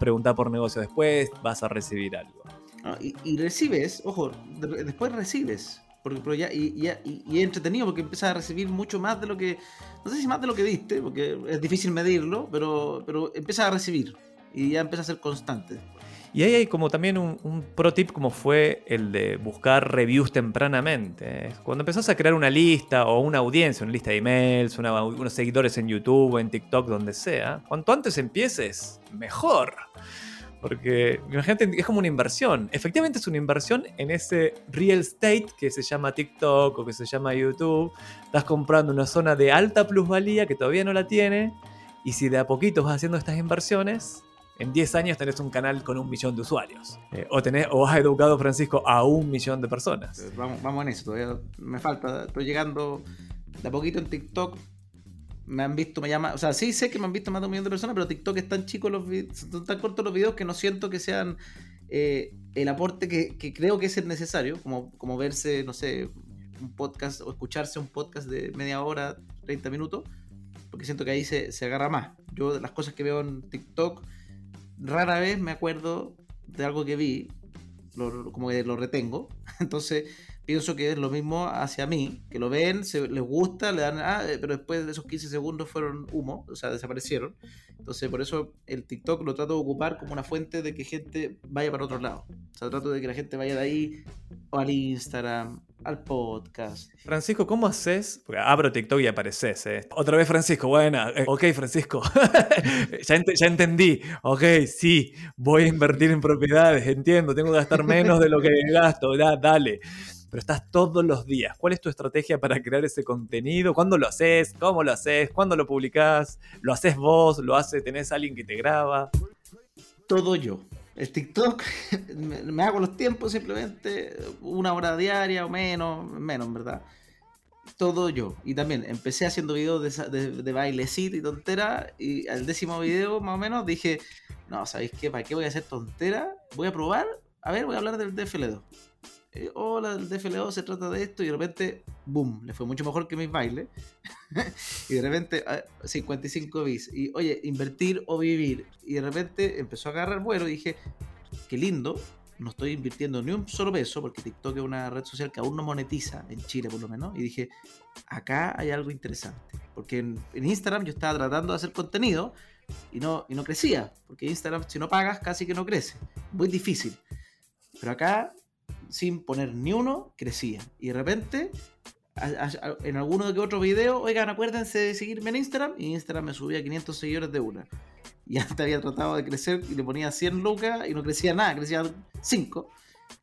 preguntar por negocio, después vas a recibir algo. Ah, y, recibes, ojo, después recibes, porque ya, y, y, entretenido porque empiezas a recibir mucho más de lo que, no sé si más de lo que diste, porque es difícil medirlo, pero, pero empiezas a recibir y ya empieza a ser constante. Y ahí hay como también un, pro tip como fue el de buscar reviews tempranamente. Cuando empezás a crear una lista o una audiencia, una lista de emails, unos seguidores en YouTube, en TikTok, donde sea, cuanto antes empieces, mejor. Porque imagínate, es como una inversión. Efectivamente es una inversión en ese real estate que se llama TikTok o que se llama YouTube. Estás comprando una zona de alta plusvalía que todavía no la tiene. Y si de a poquito vas haciendo estas inversiones, en 10 años tenés un canal con un millón de usuarios. Eh, o, tenés, o has educado, Francisco, a un millón de personas. Eh, vamos, vamos en eso, todavía me falta. Estoy llegando de a poquito en TikTok. Me han visto, me llama. O sea, sí sé que me han visto más de un millón de personas, pero TikTok es tan chico, los son tan cortos los videos que no siento que sean eh, el aporte que, creo que es necesario. Como, como verse, no sé, un podcast o escucharse un podcast de media hora, 30 minutos. Porque siento que ahí se, se agarra más. Yo, las cosas que veo en TikTok rara vez me acuerdo de algo que vi, como que lo retengo. Entonces pienso que es lo mismo hacia mí, que lo ven, se, les gusta, le dan, ah, pero después de esos 15 segundos fueron humo, o sea, desaparecieron. Entonces por eso el TikTok lo trato de ocupar como una fuente de que gente vaya para otro lado. O sea, trato de que la gente vaya de ahí o al Instagram, al podcast. Francisco, ¿cómo haces? Porque abro TikTok y apareces, ¿eh? Otra vez Francisco, buena. Eh, ok, Francisco. ya, ya, entendí. Ok, sí, voy a invertir en propiedades, entiendo, tengo que gastar menos de lo que gasto, ya, dale. Pero estás todos los días. ¿Cuál es tu estrategia para crear ese contenido? ¿Cuándo lo haces? ¿Cómo lo haces? ¿Cuándo lo publicás? ¿Lo haces vos? ¿Lo hace? ¿Tenés alguien que te graba? Todo yo. El TikTok, me, hago los tiempos simplemente, una hora diaria o menos, menos, ¿verdad? Todo yo. Y también empecé haciendo videos de, de, bailecito y tontera. Y al décimo video, más o menos, dije: No, ¿sabéis qué? ¿Para qué voy a hacer tontera? Voy a probar. A ver, voy a hablar del DFL2. Eh, hola, el DFLO se trata de esto, y de repente, boom, le fue mucho mejor que mis bailes. y de repente, 55 ah, bis. Y oye, invertir o vivir. Y de repente empezó a agarrar vuelo y dije, qué lindo, no estoy invirtiendo ni un solo peso, porque TikTok es una red social que aún no monetiza, en Chile por lo menos, y dije, acá hay algo interesante, porque en, Instagram yo estaba tratando de hacer contenido y no, y no crecía, porque Instagram si no pagas casi que no crece, muy difícil, pero acá sin poner ni uno crecía, y de repente en alguno de otros videos, oigan, acuérdense de seguirme en Instagram, y Instagram me subía 500 seguidores de una y antes había tratado de crecer y le ponía 100 lucas y no crecía nada, crecía 5.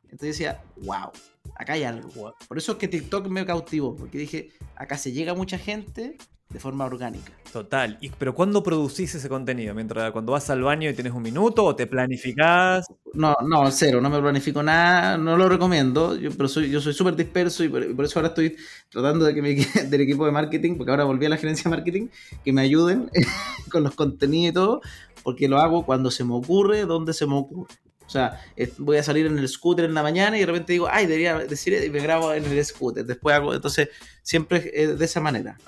Entonces decía, wow, acá hay algo. Por eso es que TikTok me cautivó, porque dije, acá se llega mucha gente de forma orgánica. Total. ¿Y, ¿Pero cuándo producís ese contenido? ¿Mientras cuando vas al baño y tienes un minuto o te planificás? No, no, cero, no me planifico nada, no lo recomiendo, yo, pero soy, yo soy súper disperso y por, eso ahora estoy tratando de que mi, del equipo de marketing, porque ahora volví a la gerencia de marketing, que me ayuden con los contenidos y todo, porque lo hago cuando se me ocurre, donde se me ocurre. O sea, voy a salir en el scooter en la mañana y de repente digo, ay, debería decir, y me grabo en el scooter. Después hago, entonces, siempre de esa manera.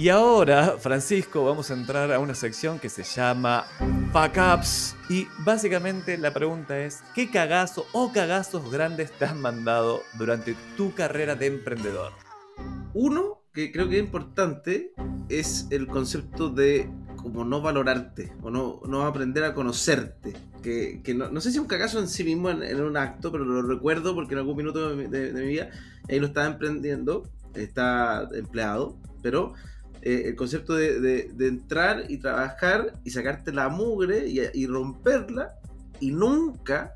Y ahora, Francisco, vamos a entrar a una sección que se llama Backups. Y básicamente la pregunta es, ¿qué cagazo o cagazos grandes te han mandado durante tu carrera de emprendedor? Uno, que creo que es importante, es el concepto de como no valorarte o no, no aprender a conocerte. Que, no, sé si es un cagazo en sí mismo en, un acto, pero lo recuerdo porque en algún minuto de, mi vida ahí lo estaba emprendiendo, está empleado, pero eh, el concepto de, entrar y trabajar y sacarte la mugre y, romperla y nunca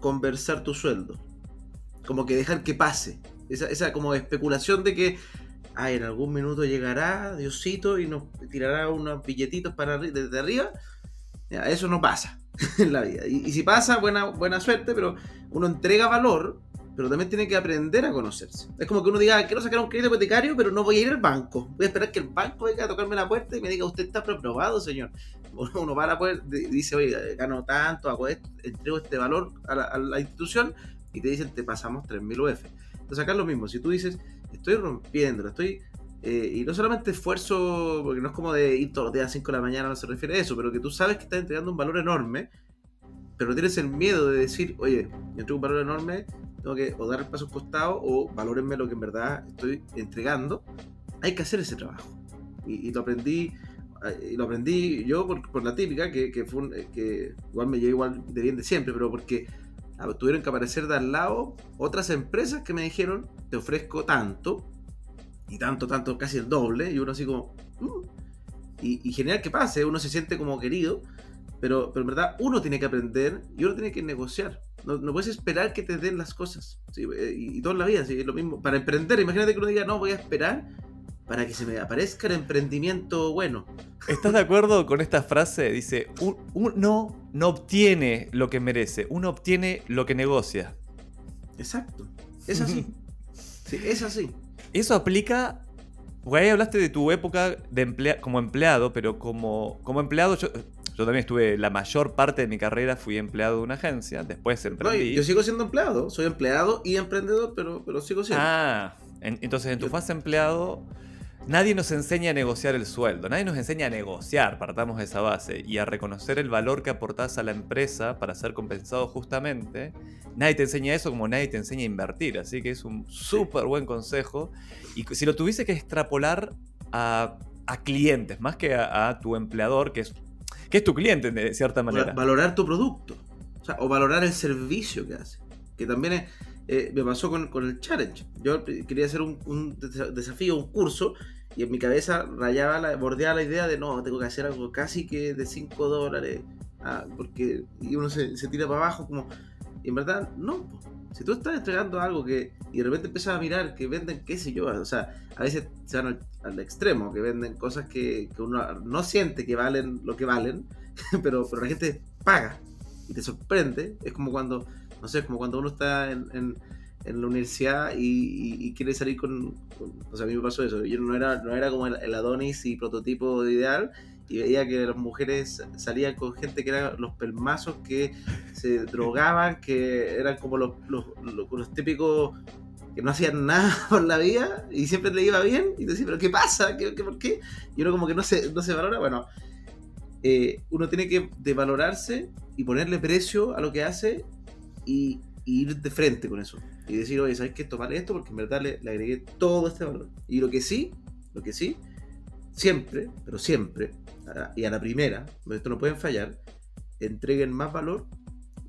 conversar tu sueldo. Como que dejar que pase. Esa, esa como especulación de que ay, en algún minuto llegará Diosito y nos tirará unos billetitos para desde arriba. eso no pasa en la vida. Y, y, si pasa, buena, buena suerte, pero uno entrega valor pero también tiene que aprender a conocerse. Es como que uno diga, quiero sacar un crédito hipotecario, pero no voy a ir al banco. Voy a esperar que el banco venga a tocarme la puerta y me diga, usted está aprobado, señor. Uno va a la puerta dice, oye, gano tanto, hago esto, entrego este valor a la, institución y te dicen, te pasamos 3.000 UF. Entonces acá es lo mismo, si tú dices, estoy rompiendo, estoy... Eh, y no solamente esfuerzo, porque no es como de ir todos los días a 5 de la mañana, no se refiere a eso, pero que tú sabes que estás entregando un valor enorme, pero tienes el miedo de decir, oye, yo entrego un valor enorme, tengo que o dar el paso costado o valórenme lo que en verdad estoy entregando. Hay que hacer ese trabajo. Y, lo aprendí eh, y lo aprendí yo por, la típica, que, que, fue eh, que igual me llevé igual de bien de siempre, pero porque tuvieron que aparecer de al lado otras empresas que me dijeron, te ofrezco tanto, y tanto, tanto, casi el doble, y uno así como, mm". y, y, genial que pase, uno se siente como querido, pero, pero en verdad uno tiene que aprender y uno tiene que negociar. No, no puedes esperar que te den las cosas. Eh, y, toda la vida, ¿sí? es lo mismo. Para emprender, imagínate que uno diga, no, voy a esperar para que se me aparezca el emprendimiento bueno. ¿Estás de acuerdo con esta frase? Dice, uno no obtiene lo que merece, uno obtiene lo que negocia. Exacto. Es así. sí, es así. Eso aplica porque ahí hablaste de tu época de como empleado, pero como, como empleado yo, yo también estuve, la mayor parte de mi carrera fui empleado de una agencia, después emprendí. yo sigo siendo empleado, soy empleado y emprendedor, pero, pero sigo siendo. Ah, entonces en tu fase empleado, nadie nos enseña a negociar el sueldo, nadie nos enseña a negociar, partamos de esa base, y a reconocer el valor que aportás a la empresa para ser compensado justamente. Nadie te enseña eso como nadie te enseña a invertir, así que es un súper buen consejo. Y si lo tuviese que extrapolar a, clientes, más que a tu empleador, que es que es tu cliente de cierta manera. Valorar tu producto. O, valorar el servicio que hace. Que también eh, me pasó con, el challenge. Yo quería hacer un, desafío, un curso, y en mi cabeza rayaba, la, bordeaba la idea de no, tengo que hacer algo casi que de 5 dólares. Ah, porque y uno se, tira para abajo como... Y en verdad, no. Si tú estás entregando algo que y de repente empiezas a mirar que venden, qué sé yo, o sea, a veces se van al, extremo, que venden cosas que, uno no siente que valen lo que valen, pero, pero la gente paga y te sorprende. Es como cuando, no sé, como cuando uno está en, la universidad y, quiere salir con, O sea, a mí me pasó eso. Yo no era, no era como el, Adonis y prototipo ideal y veía que las mujeres salían con gente que eran los pelmazos que se drogaban, que eran como los, los, los, típicos que no hacían nada por la vida y siempre le iba bien y decía, pero ¿qué pasa? ¿Qué, qué, por qué? Y uno como que no se, no se valora. Bueno, eh, uno tiene que de valorarse y ponerle precio a lo que hace y, ir de frente con eso. Y decir, oye, ¿sabes qué? Tomar esto porque en verdad le, le agregué todo este valor. Y lo que sí, lo que sí, siempre, pero siempre, y a la primera, esto no pueden fallar, entreguen más valor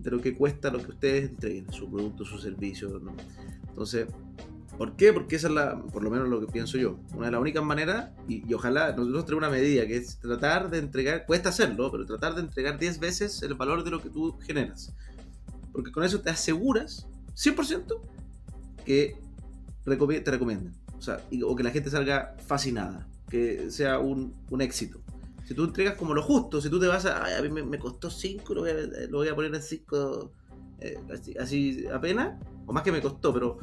de lo que cuesta lo que ustedes entreguen, su producto, su servicio. Entonces, ¿por qué? Porque esa es la, por lo menos lo que pienso yo, una de las únicas maneras, y, ojalá nosotros tenemos una medida que es tratar de entregar, cuesta hacerlo, pero tratar de entregar 10 veces el valor de lo que tú generas. Porque con eso te aseguras 100% que te recomienden. O, sea, o que la gente salga fascinada, que sea un, un éxito. Si tú entregas como lo justo, si tú te vas a. a mí me, costó 5, lo, lo, voy a poner en 5 eh, así, apenas, o más que me costó, pero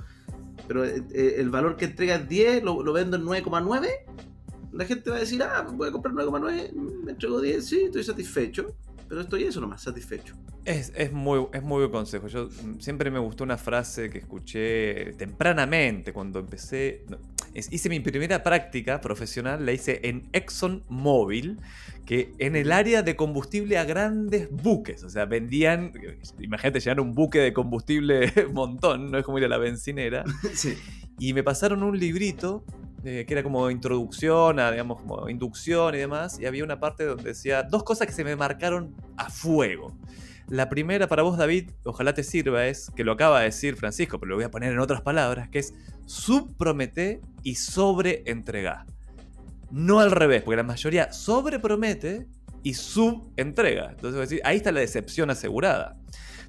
pero eh, eh, el valor que entregas 10 lo, lo vendo en 9,9. La gente va a decir, ah, voy a comprar 9,9, me entrego 10, sí, estoy satisfecho. Pero estoy eso nomás, satisfecho. Es, es, muy, es muy buen consejo. Yo siempre me gustó una frase que escuché tempranamente cuando empecé. Hice mi primera práctica profesional, la hice en ExxonMobil, que en el área de combustible a grandes buques. O sea, vendían. Imagínate llenar un buque de combustible montón, no es como ir a la bencinera. sí. Y me pasaron un librito que era como introducción, a, digamos, como inducción y demás, y había una parte donde decía dos cosas que se me marcaron a fuego. La primera para vos, David, ojalá te sirva, es que lo acaba de decir Francisco, pero lo voy a poner en otras palabras, que es subpromete y sobreentregá. No al revés, porque la mayoría sobrepromete y subentrega. Entonces, ahí está la decepción asegurada.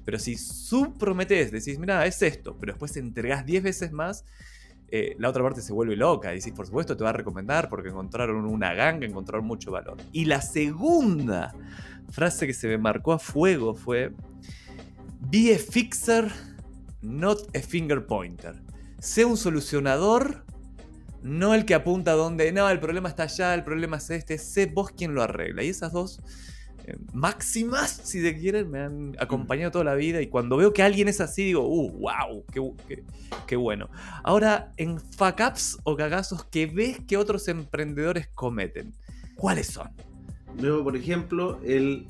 Pero si subprometes, decís, mira, es esto, pero después entregás 10 veces más, eh, la otra parte se vuelve loca. Y decís, por supuesto, te va a recomendar porque encontraron una ganga, encontraron mucho valor. Y la segunda frase que se me marcó a fuego fue: Be a fixer, not a finger pointer. Sé un solucionador, no el que apunta a donde, no, el problema está allá, el problema es este. Sé vos quien lo arregla. Y esas dos eh, máximas, si te quieren, me han acompañado toda la vida y cuando veo que alguien es así, digo, uh, wow, qué, bueno. Ahora, en fuck ups o cagazos que ves que otros emprendedores cometen, ¿cuáles son? Veo, por ejemplo, el,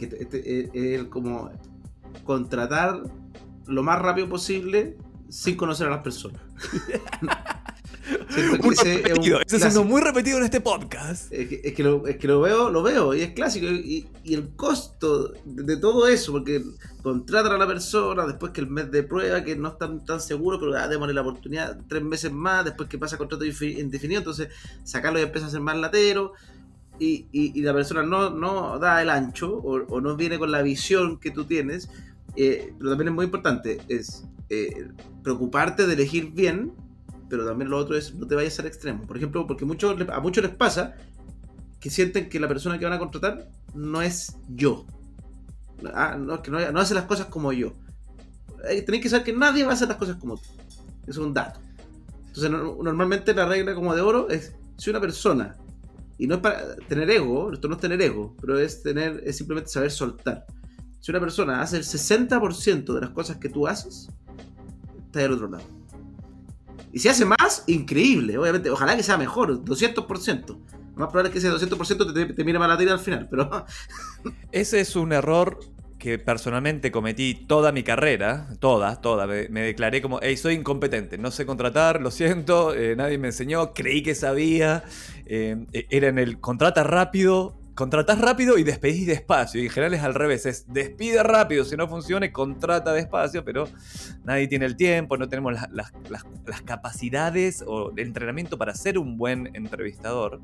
este, el como contratar lo más rápido posible sin conocer a las personas. Eso es muy repetido en este podcast. Es que, lo, veo, lo veo, y es clásico. Y, el costo de, todo eso, porque contratan a la persona, después que el mes de prueba, que no están tan seguros, pero ah, démosle la oportunidad tres meses más, después que pasa contrato indefinido, entonces sacarlo y empieza a ser más latero. Y, la persona no, no da el ancho o, no viene con la visión que tú tienes. Eh, pero también es muy importante, es eh, preocuparte de elegir bien pero también lo otro es no te vayas al extremo. Por ejemplo, porque muchos, a muchos les pasa que sienten que la persona que van a contratar no es yo. Ah, no, hace las cosas como yo. Eh, tenéis que saber que nadie va a hacer las cosas como tú. Es un dato. Entonces, normalmente la regla como de oro es si una persona, y no es para tener ego, esto no es tener ego, pero es tener, es simplemente saber soltar. Si una persona hace el 60% de las cosas que tú haces, está del otro lado. Y si hace más, increíble, obviamente. Ojalá que sea mejor, 200%. Lo más probable es que ese 200% te, te mire la tira al final, pero... Ese es un error que personalmente cometí toda mi carrera, toda, toda, me, declaré como, hey, soy incompetente, no sé contratar, lo siento, eh, nadie me enseñó, creí que sabía, eh, era en el contrata rápido, contratás rápido y despedís despacio. Y en general es al revés, es despide rápido, si no funciona, contrata despacio, pero nadie tiene el tiempo, no tenemos las, capacidades o el entrenamiento para ser un buen entrevistador.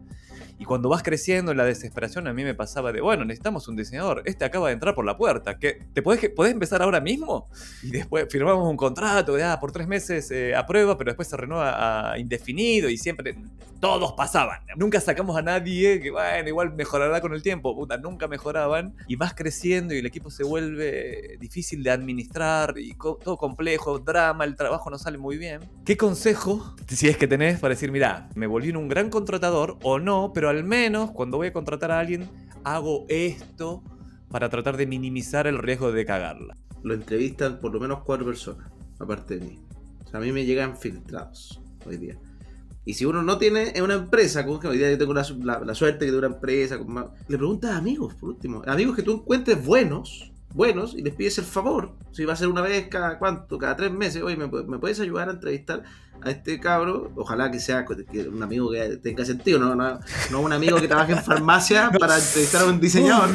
Y cuando vas creciendo en la desesperación, a mí me pasaba de, bueno, necesitamos un diseñador, este acaba de entrar por la puerta, ¿qué, ¿te podés, podés empezar ahora mismo? Y después firmamos un contrato ah, por tres meses eh, a pero después se renueva a indefinido y siempre todos pasaban. Nunca sacamos a nadie que, bueno, igual mejorará con el tiempo, puta, nunca mejoraban y vas creciendo y el equipo se vuelve difícil de administrar y todo complejo, drama, el trabajo no sale muy bien. ¿Qué consejo, si es que tenés, para decir, mira, me volví un gran contratador o no, pero al menos cuando voy a contratar a alguien, hago esto para tratar de minimizar el riesgo de cagarla? Lo entrevistan por lo menos cuatro personas, aparte de mí. O sea, a mí me llegan filtrados hoy día. Y si uno no tiene una empresa, como que hoy día yo tengo la, suerte que tengo una empresa, le preguntas a amigos, por último. Amigos que tú encuentres buenos, buenos, y les pides el favor. Si va a ser una vez cada cuánto, cada tres meses, oye, ¿me, puedes ayudar a entrevistar a este cabro? Ojalá que sea un amigo que tenga sentido, no, no, un amigo que trabaje en farmacia para entrevistar a un diseñador.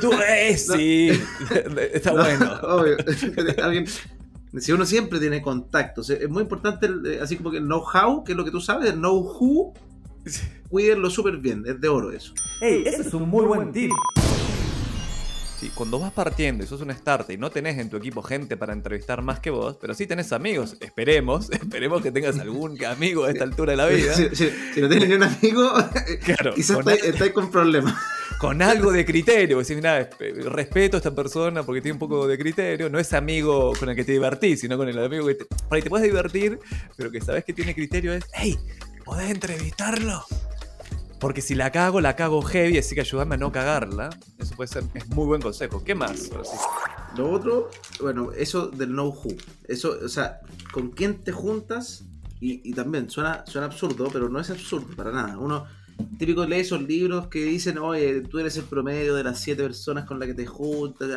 tú es, sí, está bueno. Obvio. Alguien si uno siempre tiene contactos, es muy importante, eh, así como que el know-how, que es lo que tú sabes, el know-who, cuídenlo súper bien, es de oro eso. ¡Ey! Ese es un muy buen tip. Sí, cuando vas partiendo y sos un starter y no tenés en tu equipo gente para entrevistar más que vos, pero sí tenés amigos, esperemos, esperemos que tengas algún amigo a esta altura de la vida. Si, no tienes ni un amigo, quizás estáis con problemas con algo de criterio. Decir, mira, respeto a esta persona porque tiene un poco de criterio. No es amigo con el que te divertís, sino con el amigo que te, para que te puedes divertir, pero que sabes que tiene criterio. Es, hey, ¿podés entrevistarlo? Porque si la cago, la cago heavy, así que ayúdame a no cagarla. Eso puede ser, es muy buen consejo. ¿Qué más? Lo otro, bueno, eso del know-who. Eso, o sea, con quién te juntas, y, y, también suena, suena absurdo, pero no es absurdo para nada. Uno, típico lee esos libros que dicen, oye, tú eres el promedio de las siete personas con las que te juntas,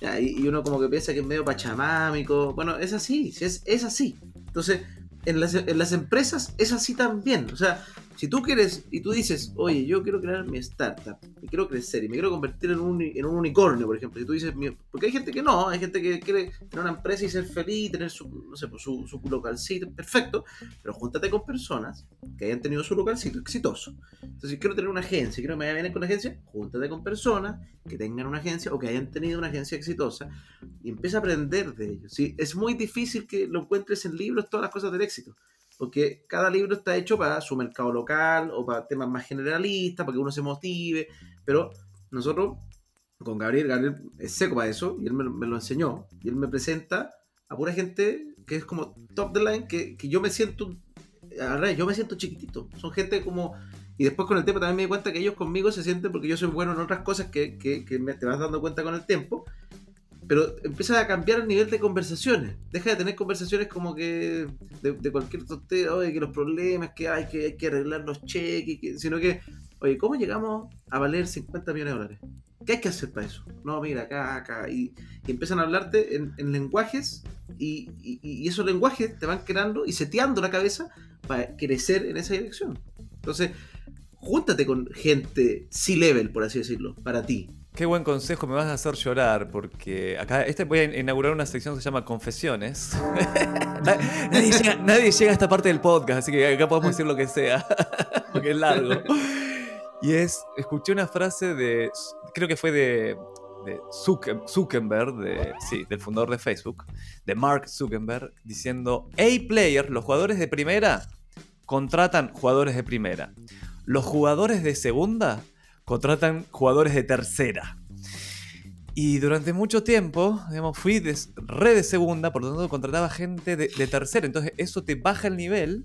¿ya? y, uno como que piensa que es medio pachamámico. Bueno, es así, es, es así. Entonces, en las, en las empresas es así también. O sea, si tú quieres y tú dices, oye, yo quiero crear mi startup y quiero crecer y me quiero convertir en un, en un unicornio, por ejemplo, si tú dices, porque hay gente que no, hay gente que quiere tener una empresa y ser feliz, tener su, no sé, pues, su, su localcito, perfecto, pero júntate con personas que hayan tenido su localcito exitoso. Entonces, si quiero tener una agencia, quiero que me vayan con la agencia, júntate con personas que tengan una agencia o que hayan tenido una agencia exitosa y empieza a aprender de ellos. ¿sí? Es muy difícil que lo encuentres en libros todas las cosas del éxito porque cada libro está hecho para su mercado local o para temas más generalistas, para que uno se motive, pero nosotros, con Gabriel, Gabriel es seco para eso, y él me, lo enseñó, y él me presenta a pura gente que es como top the line, que, yo me siento, yo me siento chiquitito, son gente como... Y después con el tiempo también me di cuenta que ellos conmigo se sienten porque yo soy bueno en otras cosas que, que, me, te vas dando cuenta con el tiempo pero empieza a cambiar el nivel de conversaciones. Deja de tener conversaciones como que de, cualquier tontería, oye, que los problemas, que hay que, hay que arreglar los cheques, sino que, oye, ¿cómo llegamos a valer 50 millones de dólares? ¿Qué hay que hacer para eso? No, mira, acá, acá. Y, empiezan a hablarte en, lenguajes y, y, esos lenguajes te van creando y seteando la cabeza para crecer en esa dirección. Entonces, júntate con gente C-level, por así decirlo, para ti. Qué buen consejo, me vas a hacer llorar porque acá este voy a inaugurar una sección que se llama Confesiones. nadie, llega, a esta parte del podcast, así que acá podemos decir lo que sea, porque es largo. Y es, escuché una frase de, creo que fue de, Zuckerberg, sí, del fundador de Facebook, de Mark Zuckerberg, diciendo, A-Player, los jugadores de primera, contratan jugadores de primera. Los jugadores de segunda contratan jugadores de tercera. Y durante mucho tiempo, digamos, fui de, re de segunda, por lo tanto contrataba gente de, tercera. Entonces eso te baja el nivel,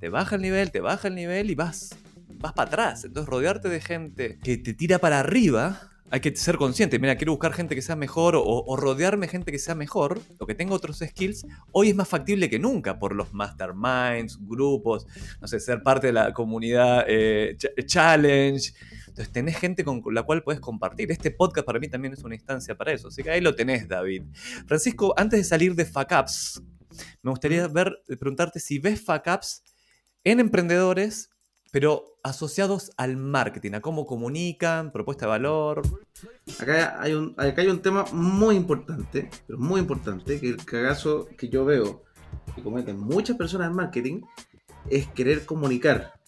te baja el nivel, te baja el nivel y vas, vas para atrás. Entonces rodearte de gente que te tira para arriba, hay que ser consciente. Mira, quiero buscar gente que sea mejor o, rodearme gente que sea mejor, o que tenga otros skills. Hoy es más factible que nunca por los masterminds, grupos, no sé, ser parte de la comunidad eh, challenge entonces tenés gente con la cual puedes compartir. Este podcast para mí también es una instancia para eso. Así que ahí lo tenés, David. Francisco, antes de salir de FACAPS, me gustaría ver, preguntarte si ves FACAPS en emprendedores, pero asociados al marketing, a cómo comunican, propuesta de valor. Acá hay un, acá hay un tema muy importante, pero muy importante, que el cagazo que yo veo que cometen muchas personas en marketing es querer comunicar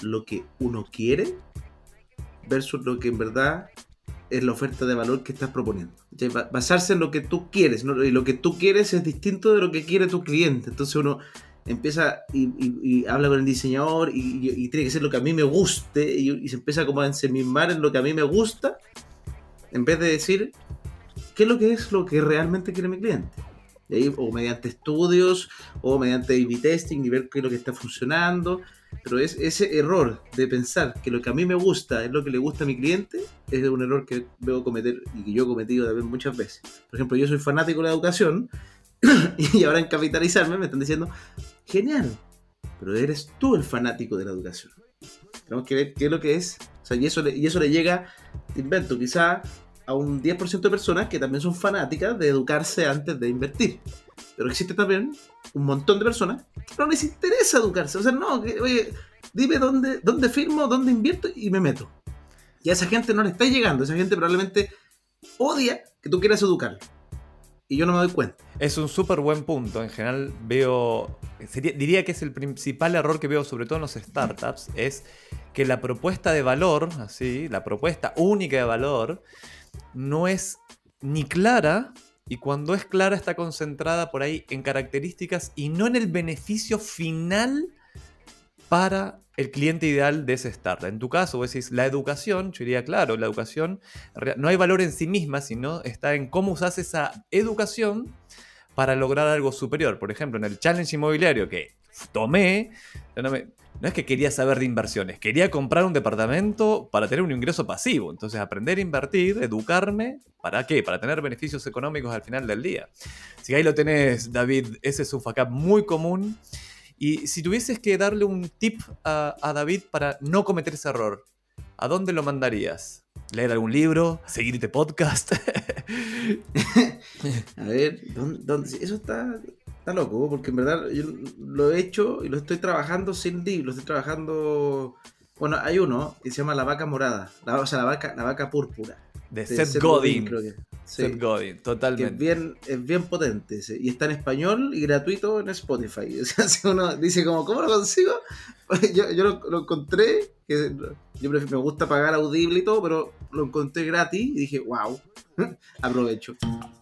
lo que uno quiere versus lo que en verdad es la oferta de valor que estás proponiendo. Basarse en lo que tú quieres, y lo que tú quieres es distinto de lo que quiere tu cliente. Entonces uno empieza y, habla con el diseñador y, tiene que ser lo que a mí me guste y, se empieza como a ensemismar en lo que a mí me gusta, en vez de decir qué es lo que es lo que realmente quiere mi cliente. O mediante estudios, o mediante A-B testing y ver qué es lo que está funcionando. Pero es ese error de pensar que lo que a mí me gusta es lo que le gusta a mi cliente, es un error que veo cometer y que yo he cometido también muchas veces. Por ejemplo, yo soy fanático de la educación y ahora en capitalizarme me están diciendo, genial, pero eres tú el fanático de la educación. Tenemos que ver qué es lo que es. O sea, y eso le, y eso le llega, te invento, quizá a un 10% de personas que también son fanáticas de educarse antes de invertir. Pero existe también un montón de personas que no les interesa educarse. O sea, no, oye, dime dónde, dónde firmo, dónde invierto y me meto. Y a esa gente no le está llegando. Esa gente probablemente odia que tú quieras educar y yo no me doy cuenta. Es un súper buen punto. En general veo, diría que es el principal error que veo sobre todo en los startups, es que la propuesta de valor, así, la propuesta única de valor, no es ni clara y cuando es clara está concentrada por ahí en características y no en el beneficio final para el cliente ideal de ese startup. En tu caso, vos decís, la educación, yo diría, claro, la educación no hay valor en sí misma, sino está en cómo usas esa educación para lograr algo superior. Por ejemplo, en el challenge inmobiliario que tomé, no, es que quería saber de inversiones, quería comprar un departamento para tener un ingreso pasivo. Entonces, aprender a invertir, educarme, ¿para qué? Para tener beneficios económicos al final del día. Si ahí lo tenés, David, ese es un fuck muy común y si tuvieses que darle un tip a, David para no cometer ese error, ¿a dónde lo mandarías? ¿Leer algún libro? ¿Seguirte podcast? a ver, eso está, está loco, porque en verdad yo lo he hecho y lo estoy trabajando sin libro, lo estoy trabajando... Bueno, hay uno que se llama La Vaca Morada, la, o sea, la vaca, la vaca púrpura. De, Seth, Godin. Seth Godin, totalmente. es bien, es bien potente y está en español y gratuito en Spotify. O sea, si uno dice como, ¿cómo lo consigo? Yo, lo, encontré, que yo me gusta pagar audible y todo, pero lo encontré gratis y dije, wow, aprovecho.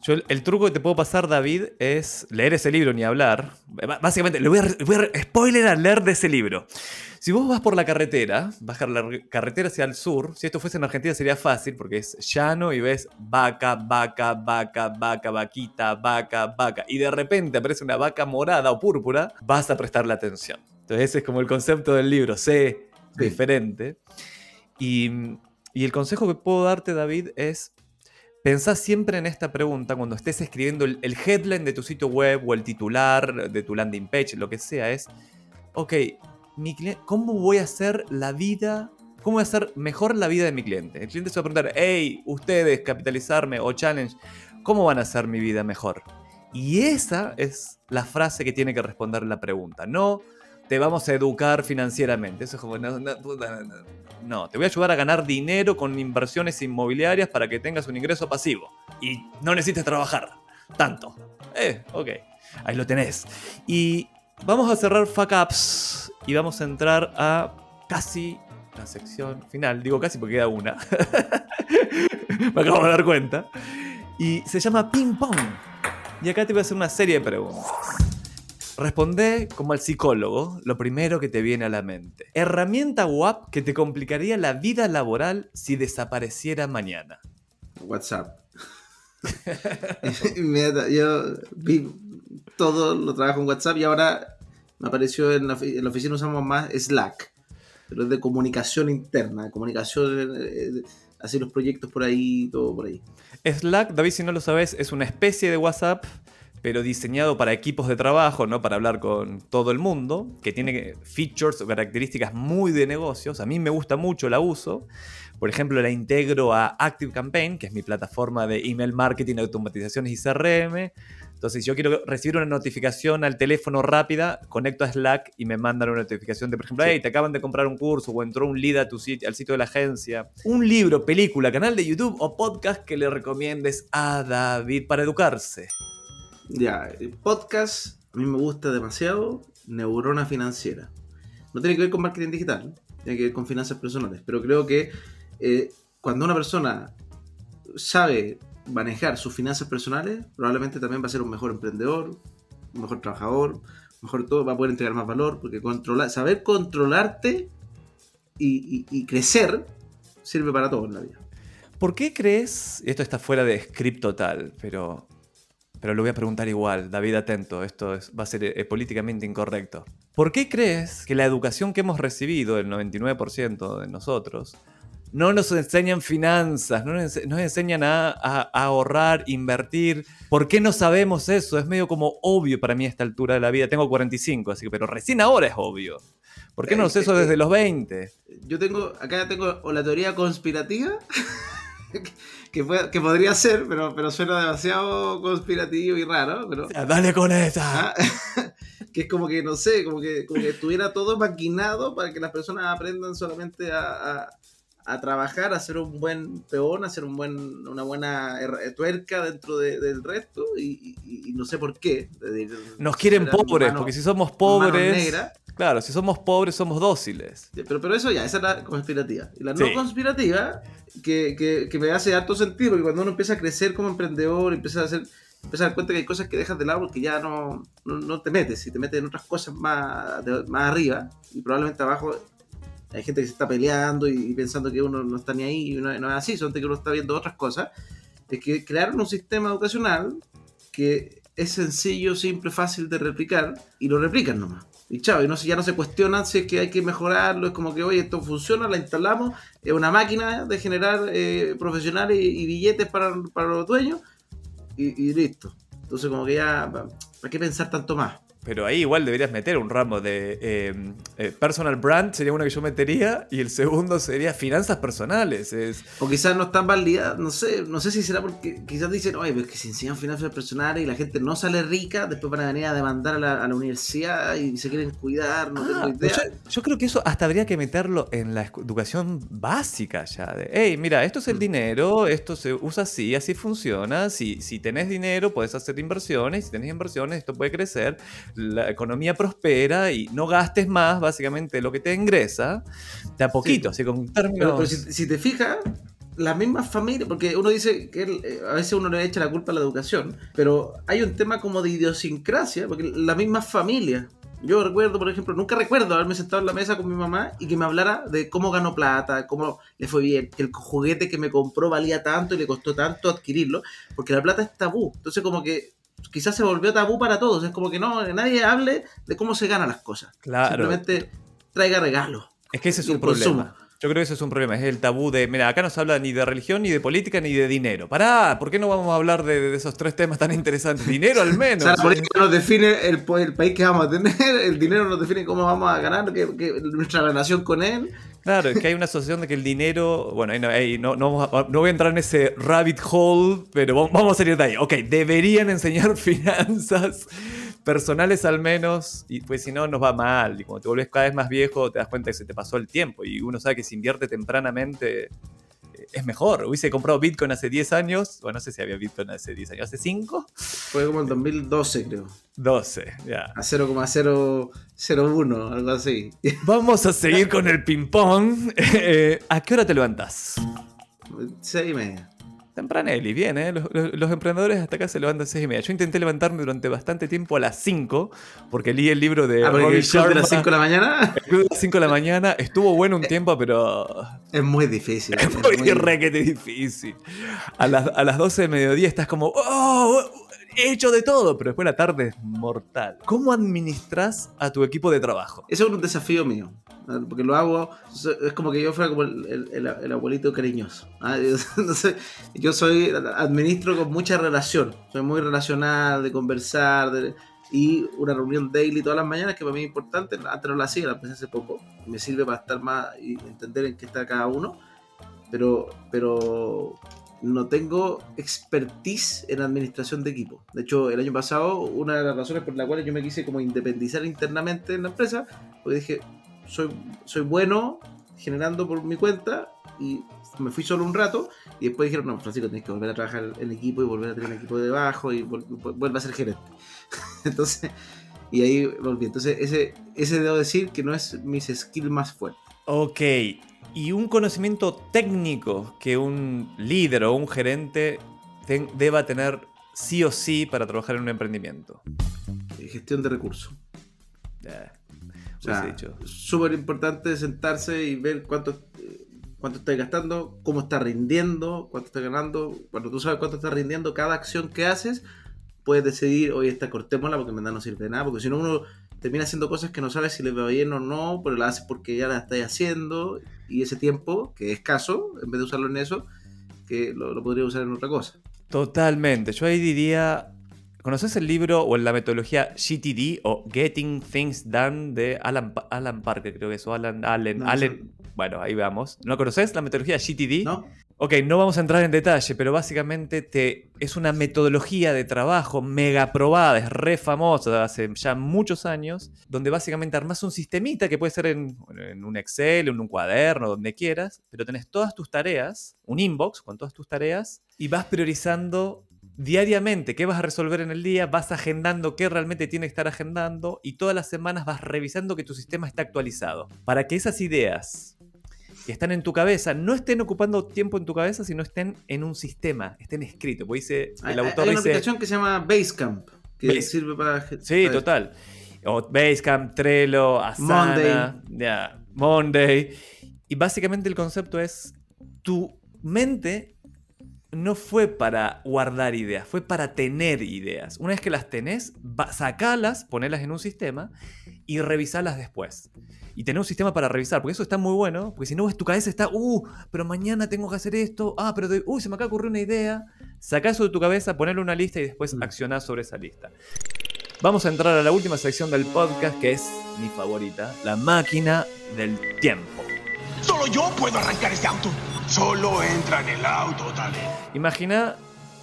El, truco que te puedo pasar, David, es leer ese libro ni hablar. Básicamente, le voy a, spoiler a leer de ese libro. Si vos vas por la carretera, bajar la carretera hacia el sur, si esto fuese en Argentina sería fácil porque es llano y ves vaca, vaca, vaca, vaca, vaquita, vaca, vaca, y de repente aparece una vaca morada o púrpura, vas a prestarle atención. Entonces ese es como el concepto del libro, sé diferente. Y, y el consejo que puedo darte, David, es Pensá siempre en esta pregunta cuando estés escribiendo el, el, headline de tu sitio web o el titular de tu landing page, lo que sea, es, ok, ¿cómo voy a hacer la vida, cómo voy a hacer mejor la vida de mi cliente? El cliente se va a preguntar, hey, ustedes, capitalizarme o challenge, ¿cómo van a hacer mi vida mejor? Y esa es la frase que tiene que responder la pregunta, no te vamos a educar financieramente. Eso es como, no, te voy a ayudar a ganar dinero con inversiones inmobiliarias para que tengas un ingreso pasivo y no necesites trabajar tanto. Eh, ok, ahí lo tenés. Y vamos a cerrar fuck ups y vamos a entrar a casi la sección final. Digo casi porque queda una. Me acabo de dar cuenta. Y se llama Ping Pong. Y acá te voy a hacer una serie de preguntas. Responde como al psicólogo lo primero que te viene a la mente. Herramienta WAP que te complicaría la vida laboral si desapareciera mañana. WhatsApp. Yo vi todo lo trabajo en WhatsApp y ahora me apareció en la, oficina usamos más Slack, pero es de comunicación interna, comunicación, eh, así los proyectos por ahí, todo por ahí. Slack, David, si no lo sabes, es una especie de WhatsApp, pero diseñado para equipos de trabajo, no para hablar con todo el mundo, que tiene features o características muy de negocios. A mí me gusta mucho, la uso. Por ejemplo, la integro a ActiveCampaign, que es mi plataforma de email marketing, automatizaciones y CRM. Entonces, si yo quiero recibir una notificación al teléfono rápida, conecto a Slack y me mandan una notificación de, por ejemplo, hey, te acaban de comprar un curso o entró un lead a tu sitio, al sitio de la agencia. Un libro, película, canal de YouTube o podcast que le recomiendes a David para educarse. Ya, el podcast a mí me gusta demasiado, Neurona Financiera. No tiene que ver con marketing digital, tiene que ver con finanzas personales, pero creo que eh, cuando una persona sabe manejar sus finanzas personales, probablemente también va a ser un mejor emprendedor, un mejor trabajador, mejor todo, va a poder entregar más valor, porque controlar, saber controlarte y crecer sirve para todo en la vida. ¿Por qué crees, esto está fuera de script total, pero, pero lo voy a preguntar igual, David, atento, esto es- va a ser eh, políticamente incorrecto. ¿Por qué crees que la educación que hemos recibido, el 99% de nosotros, no nos enseñan finanzas, no nos, ense- nos enseñan a, a- a ahorrar, invertir? ¿Por qué no sabemos eso? Es medio como obvio para mí a esta altura de la vida. Tengo 45, así que, pero recién ahora es obvio. ¿Por qué no sé eso desde los 20? Yo tengo, acá tengo o la teoría conspirativa, que, puede- que podría ser, pero, pero suena demasiado conspirativo y raro, pero... Dale con esa. Ah, que es como que, no sé, como que, como que estuviera todo maquinado para que las personas aprendan solamente a, a- a trabajar, a ser un buen peón, a ser un buen, una buena her- tuerca dentro de- del resto, y, y- y no sé por qué. Nos quieren pobres, mano- porque si somos pobres. Claro, si somos pobres, somos dóciles. Pero, pero eso ya, esa es la conspirativa. Y la Sí. no conspirativa, que, que, que me hace harto sentido, porque cuando uno empieza a crecer como emprendedor, empieza a hacer, empieza a dar cuenta que hay cosas que dejas de lado porque ya no, no, no te metes, y te metes en otras cosas más, de- más arriba, y probablemente abajo hay gente que se está peleando y, y pensando que uno no está ni ahí, y no, no es así, son que uno está viendo otras cosas. Es que crearon un sistema educacional que es sencillo, simple, fácil de replicar, y lo replican nomás. Y chao, y no, ya no se cuestionan si es que hay que mejorarlo, es como que, oye, esto funciona, la instalamos, es una máquina de generar eh, profesionales y, y billetes para, para los dueños, y, y listo. Entonces como que ya, ¿para qué pensar tanto más? Pero ahí igual deberías meter un ramo de eh, eh, personal brand, sería uno que yo metería, y el segundo sería finanzas personales. Es, O quizás no están validadas, no sé, no sé si será porque quizás dicen, oye, pero es que si enseñan finanzas personales y la gente no sale rica, después van a venir a demandar a la, a la universidad y se quieren cuidar, no Ah, tengo idea. yo, yo creo que eso hasta habría que meterlo en la educación básica ya. De, hey, mira, esto es el Mm. dinero, esto se usa así, así funciona. Si, si tenés dinero, puedes hacer inversiones. Si tenés inversiones, esto puede crecer. La economía prospera y no gastes más, básicamente, lo que te ingresa. De a poquito, así con términos. Pero, pero si, si te fijas, las mismas familias, porque uno dice que el- eh, a veces uno le echa la culpa a la educación, pero hay un tema como de idiosincrasia, porque la misma familia. Yo recuerdo, por ejemplo, nunca recuerdo haberme sentado en la mesa con mi mamá y que me hablara de cómo ganó plata, cómo le fue bien, que el juguete que me compró valía tanto y le costó tanto adquirirlo, porque la plata es tabú. Entonces, como que quizás se volvió tabú para todos. Es como que no, nadie hable de cómo se ganan las cosas. Claro. Simplemente traiga regalos. Es que ese es un problema. consumo. Yo creo que ese es un problema. Es el tabú de, mira, acá no se habla ni de religión, ni de política, ni de dinero. Pará, ¿por qué no vamos a hablar de, de esos tres temas tan interesantes? Dinero al O menos. sea, la política nos define el, país que vamos a tener, el dinero nos define cómo vamos a ganar, que, que nuestra relación con él. Claro, es que hay una asociación de que el dinero. Bueno, no, ahí no, no, vamos a- no voy a entrar en ese rabbit hole, pero vamos a salir de ahí. Ok, deberían enseñar finanzas personales al menos, y pues si no, nos va mal. Y cuando te vuelves cada vez más viejo, te das cuenta que se te pasó el tiempo. Y uno sabe que si invierte tempranamente. eh, Es mejor. Hubiese comprado Bitcoin hace 10 años. Bueno, no sé si había Bitcoin hace 10 años. ¿Hace 5? Fue como en 2012, creo. 12, ya. A 0,001, algo así. Vamos a seguir con el ping-pong. Eh, ¿A qué hora te levantas? 6 y media. Tempranelli, bien, ¿eh? Los, los- los emprendedores hasta acá se levantan a 6 y media. Yo intenté levantarme durante bastante tiempo a las 5, porque leí el libro de Ah, porque el club de las Sharma. 5 de la mañana El club de las 5 de la mañana. Estuvo bueno un tiempo, pero es muy difícil. es es muy muy- requete difícil. A las, a las 12 del mediodía estás como, ¡oh! He hecho de todo, pero después la tarde es mortal. ¿Cómo administras a tu equipo de trabajo? Eso es un desafío mío. Porque lo hago, es como que yo fuera como el, el- el- el abuelito cariñoso. Entonces, yo soy, administro con mucha relación. Soy muy relacional, de conversar, y una reunión daily todas las mañanas que para mí es importante. Antes no la hacía, la empecé hace poco. Me sirve para estar más y entender en qué está cada uno. Pero, pero no tengo expertise en administración de equipo. De hecho, el año pasado, una de las razones por las cuales yo me quise como independizar internamente en la empresa, porque dije, soy, soy bueno generando por mi cuenta y me fui solo un rato y después dijeron, no, Francisco, tienes que volver a trabajar en equipo y volver a tener un equipo debajo y vuelve a ser gerente. Entonces, y ahí volví. Entonces, ese, ese debo decir que no es mis skills más fuertes. Ok, y un conocimiento técnico que un líder o un gerente deba tener sí o sí para trabajar en un emprendimiento. Gestión de recursos. Eh, O sea, súper importante sentarse y ver cuánto, cuánto estás gastando, cómo está rindiendo, cuánto estás ganando. Cuando tú sabes cuánto está rindiendo cada acción que haces, puedes decidir, oye, esta cortémosla porque en verdad no sirve de nada. Porque si no, uno termina haciendo cosas que no sabes si le va bien o no, pero la haces porque ya la estás haciendo. Y ese tiempo, que es escaso, en vez de usarlo en eso, que lo, lo podría usar en otra cosa. Totalmente. Yo ahí diría. ¿Conoces el libro o la metodología GTD o Getting Things Done de Alan, Alan Parker, creo que es, o Alan Allen? No, Allen. Bueno, ahí vamos. ¿No conoces la metodología GTD? ¿No? Ok, no vamos a entrar en detalle, pero básicamente te, es una metodología de trabajo mega probada, es re famosa hace ya muchos años, donde básicamente armas un sistemita que puede ser en, un Excel, en un cuaderno, donde quieras, pero tenés todas tus tareas, un inbox con todas tus tareas, y vas priorizando diariamente qué vas a resolver en el día, vas agendando qué realmente tiene que estar agendando, y todas las semanas vas revisando que tu sistema está actualizado, para que esas ideas que están en tu cabeza no estén ocupando tiempo en tu cabeza, sino estén en un sistema, estén escritos. Porque dice, el hay- autor hay una dice. aplicación que se llama Basecamp, que Base- sirve para... Sí, para- total. O Basecamp, Trello, Asana, ya, Monday. Y básicamente el concepto es: tu mente no fue para guardar ideas, fue para tener ideas. Una vez que las tenés, sacalas, ponelas en un sistema y revisarlas después. Y tener un sistema para revisar, porque eso está muy bueno, porque si no, ves tu cabeza está, uh, pero mañana tengo que hacer esto, ah, pero, de- uy, se me acaba de ocurrir una idea. Sacá eso de tu cabeza, ponerle una lista y después Mm. accionar sobre esa lista. Vamos a entrar a la última sección del podcast, que es mi favorita, la máquina del tiempo. Solo yo puedo arrancar este auto. Solo entra en el auto, dale. Imagina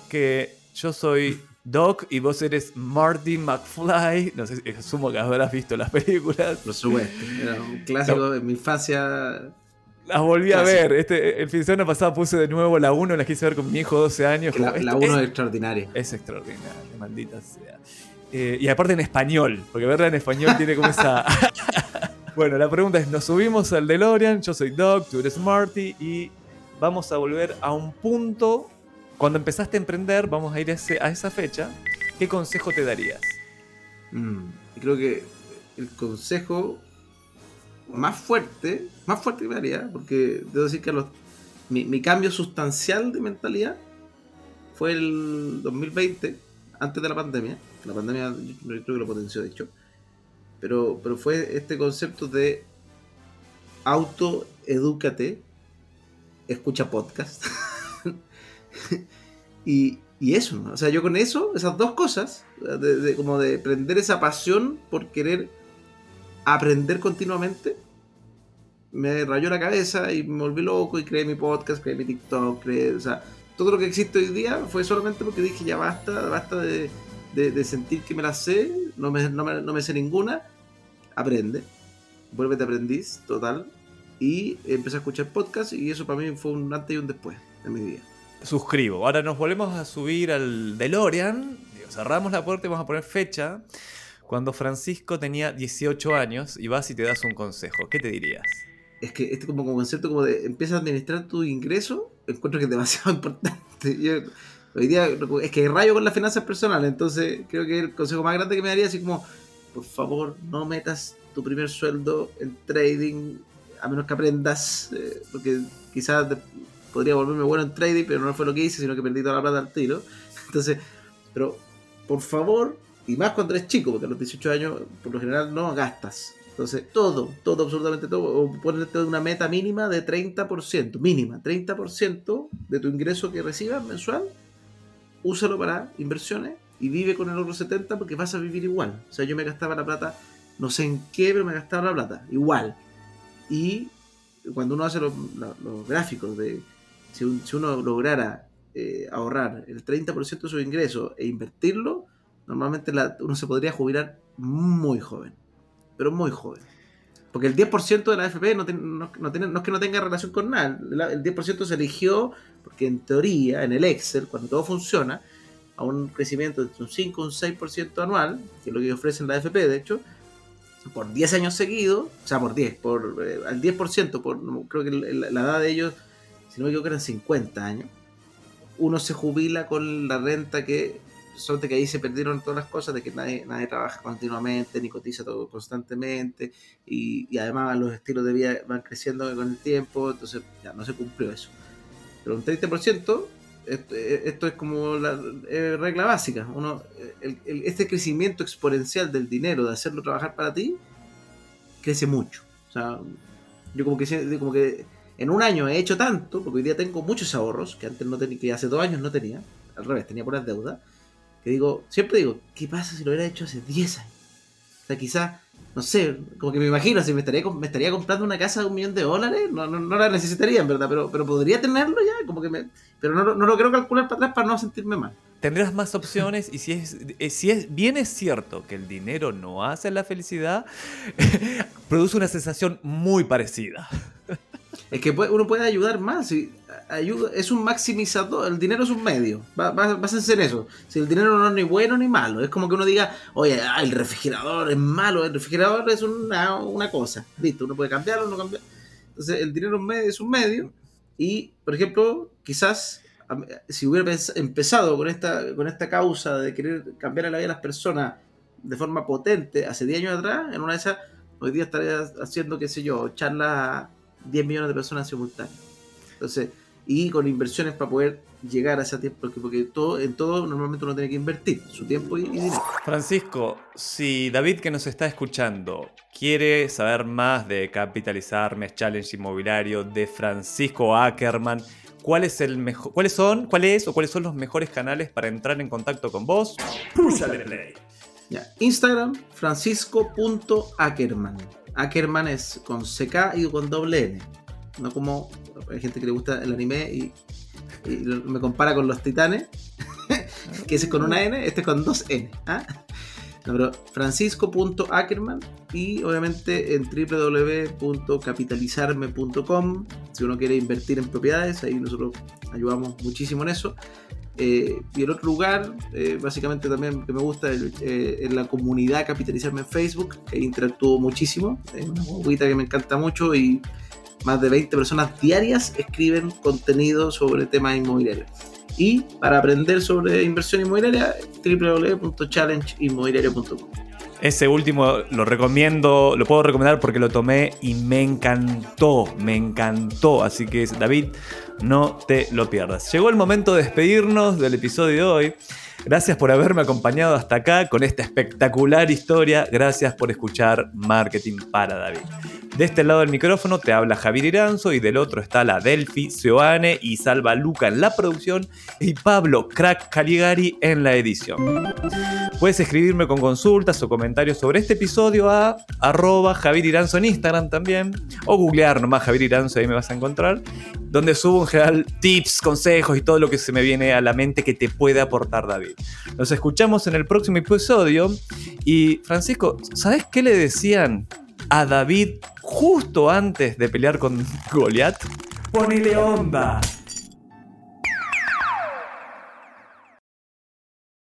que yo soy Doc y vos eres Marty McFly. No sé, si- asumo que habrás visto las películas. Por supuesto. Era un clásico de mi infancia. Las volví a ver. Este, el fin de semana pasado puse de nuevo la 1, la quise ver con mi hijo de 12 años. La, como, la esto uno es, es extraordinaria. es extraordinaria, maldita sea. Eh, y aparte en español, porque verla en español tiene como esa... bueno, la pregunta es, nos subimos al DeLorean, yo soy Doc, tú eres Marty, y vamos a volver a un punto, cuando empezaste a emprender, vamos a ir a, esa fecha, ¿qué consejo te darías? Mm, creo que el consejo más fuerte, más fuerte que me haría, porque debo decir que mi, mi cambio sustancial de mentalidad fue el 2020, antes de la pandemia. La pandemia yo creo que lo potenció, de hecho. Pero, pero fue este concepto de autoedúcate, escucha podcast. y, y eso. O sea, yo con eso, esas dos cosas, de, como de prender esa pasión por querer aprender continuamente, me rayó la cabeza y me volví loco y creé mi podcast, creé mi TikTok, creé, o sea, todo lo que existe hoy día fue solamente porque dije ya basta, basta de, de- de sentir que me la sé, no me, no me- no me sé ninguna, aprende, vuélvete aprendiz, total, y empecé a escuchar podcast y eso para mí fue un antes y un después en mi vida. Suscribo. Ahora nos volvemos a subir al DeLorean, cerramos la puerta y vamos a poner fecha, cuando Francisco tenía 18 años y vas y te das un consejo. ¿Qué te dirías? es que este como concepto como de empieza a administrar tu ingreso, encuentro que es demasiado importante. Yo, hoy día es que rayo con las finanzas personales, entonces creo que el consejo más grande que me daría es así como, por favor, no metas tu primer sueldo en trading, a menos que aprendas, eh, porque quizás podría volverme bueno en trading, pero no fue lo que hice, sino que perdí toda la plata al tiro. Entonces, pero por favor, y más cuando eres chico, porque a los 18 años por lo general no gastas. Entonces, todo, todo, absolutamente todo, o ponerte una meta mínima de 30%, mínima, 30% de tu ingreso que recibas mensual, úsalo para inversiones y vive con el otro 70% porque vas a vivir igual. O sea, yo me gastaba la plata, no sé en qué, pero me gastaba la plata, igual. Y cuando uno hace los, gráficos de si, un- si uno lograra eh, ahorrar el 30% de su ingreso e invertirlo, normalmente la- uno se podría jubilar muy joven, pero muy joven. Porque el 10% de la AFP no, tiene- no, es que no tenga relación con nada, la- el 10% se eligió porque en teoría, en el Excel, cuando todo funciona, a un crecimiento de un 5 o un 6% anual, que es lo que ofrecen la AFP, de hecho, por 10 años seguidos, o sea, por 10, por, eh, al 10%, por, creo que la edad de ellos, si no me equivoco, eran 50 años, uno se jubila con la renta que de que ahí se perdieron todas las cosas, de que nadie, nadie trabaja continuamente, ni cotiza todo constantemente, y además los estilos de vida van creciendo con el tiempo, entonces ya no se cumplió eso. Pero un 30%, esto, es como la eh, regla básica. Uno, este crecimiento exponencial del dinero, de hacerlo trabajar para ti, crece mucho. O sea, yo como que, como que en un año he hecho tanto, porque hoy día tengo muchos ahorros, que antes no tenía, que hace dos años no tenía, al revés, tenía puras deudas, que digo, siempre digo, ¿qué pasa si lo hubiera hecho hace 10 años? O sea, quizás, no sé, como que me imagino, si me estaría, me estaría comprando una casa de un millón de dólares, no, no, no la necesitaría en verdad, pero, pero podría tenerlo ya, como que me... Pero no, no lo quiero calcular para atrás para no sentirme mal. Tendrás más opciones y si es, eh, si es bien es cierto que el dinero no hace la felicidad, produce una sensación muy parecida. Es que uno puede ayudar más. es un maximizador. El dinero es un medio. Va, va, básense en eso. Si el dinero no es ni bueno ni malo. Es como que uno diga, oye, ah, el refrigerador es malo. El refrigerador es una, una cosa. Listo, uno puede cambiarlo, no cambiar. Entonces, el dinero es un medio-. Y, por ejemplo, quizás si hubiera empezado con esta, con esta causa de querer cambiar la vida de las personas de forma potente hace 10 años atrás, en una de esas, hoy día estaría haciendo, qué sé yo, charlas 10 millones de personas simultáneas. Entonces, y con inversiones para poder llegar a ese tiempo, porque, porque todo, en todo normalmente uno tiene que invertir su tiempo y, y dinero. Francisco, si David que nos está escuchando quiere saber más de Capitalizarme, Challenge Inmobiliario, de Francisco Ackerman, ¿cuál es el mejor, ¿cuáles son, cuál es o cuáles son los mejores canales para entrar en contacto con vos? Púchale play. Ya. Instagram, francisco.ackerman. Ackerman es con CK y con doble N. No como hay gente que le gusta el anime y, me compara con los titanes, que ese es con una N, este es con dos N. ¿ah? No, pero francisco.ackerman y obviamente en www.capitalizarme.com si uno quiere invertir en propiedades, ahí nosotros ayudamos muchísimo en eso. Eh, y el otro lugar, eh, básicamente también que me gusta, el- eh, en la comunidad Capitalizarme en Facebook, que interactúo muchísimo. Es una guita que me encanta mucho y más de 20 personas diarias escriben contenido sobre temas inmobiliarios. Y para aprender sobre inversión inmobiliaria, www.challengeinmobiliario.com. Ese último lo recomiendo, lo puedo recomendar porque lo tomé y me encantó, me encantó. Así que David, no te lo pierdas. Llegó el momento de despedirnos del episodio de hoy. Gracias por haberme acompañado hasta acá con esta espectacular historia. Gracias por escuchar Marketing para David. De este lado del micrófono te habla Javier Iranzo y del otro está la Delphi, Seoane y Salva Luca en la producción y Pablo Crack Caligari en la edición. Puedes escribirme con consultas o comentarios sobre este episodio a arroba Javier Iranzo en Instagram también, o googlear nomás Javier Iranzo, ahí me vas a encontrar, donde subo en general tips, consejos y todo lo que se me viene a la mente que te puede aportar David. Nos escuchamos en el próximo episodio y Francisco, ¿sabes qué le decían a David justo antes de pelear con Goliat? Ponele onda.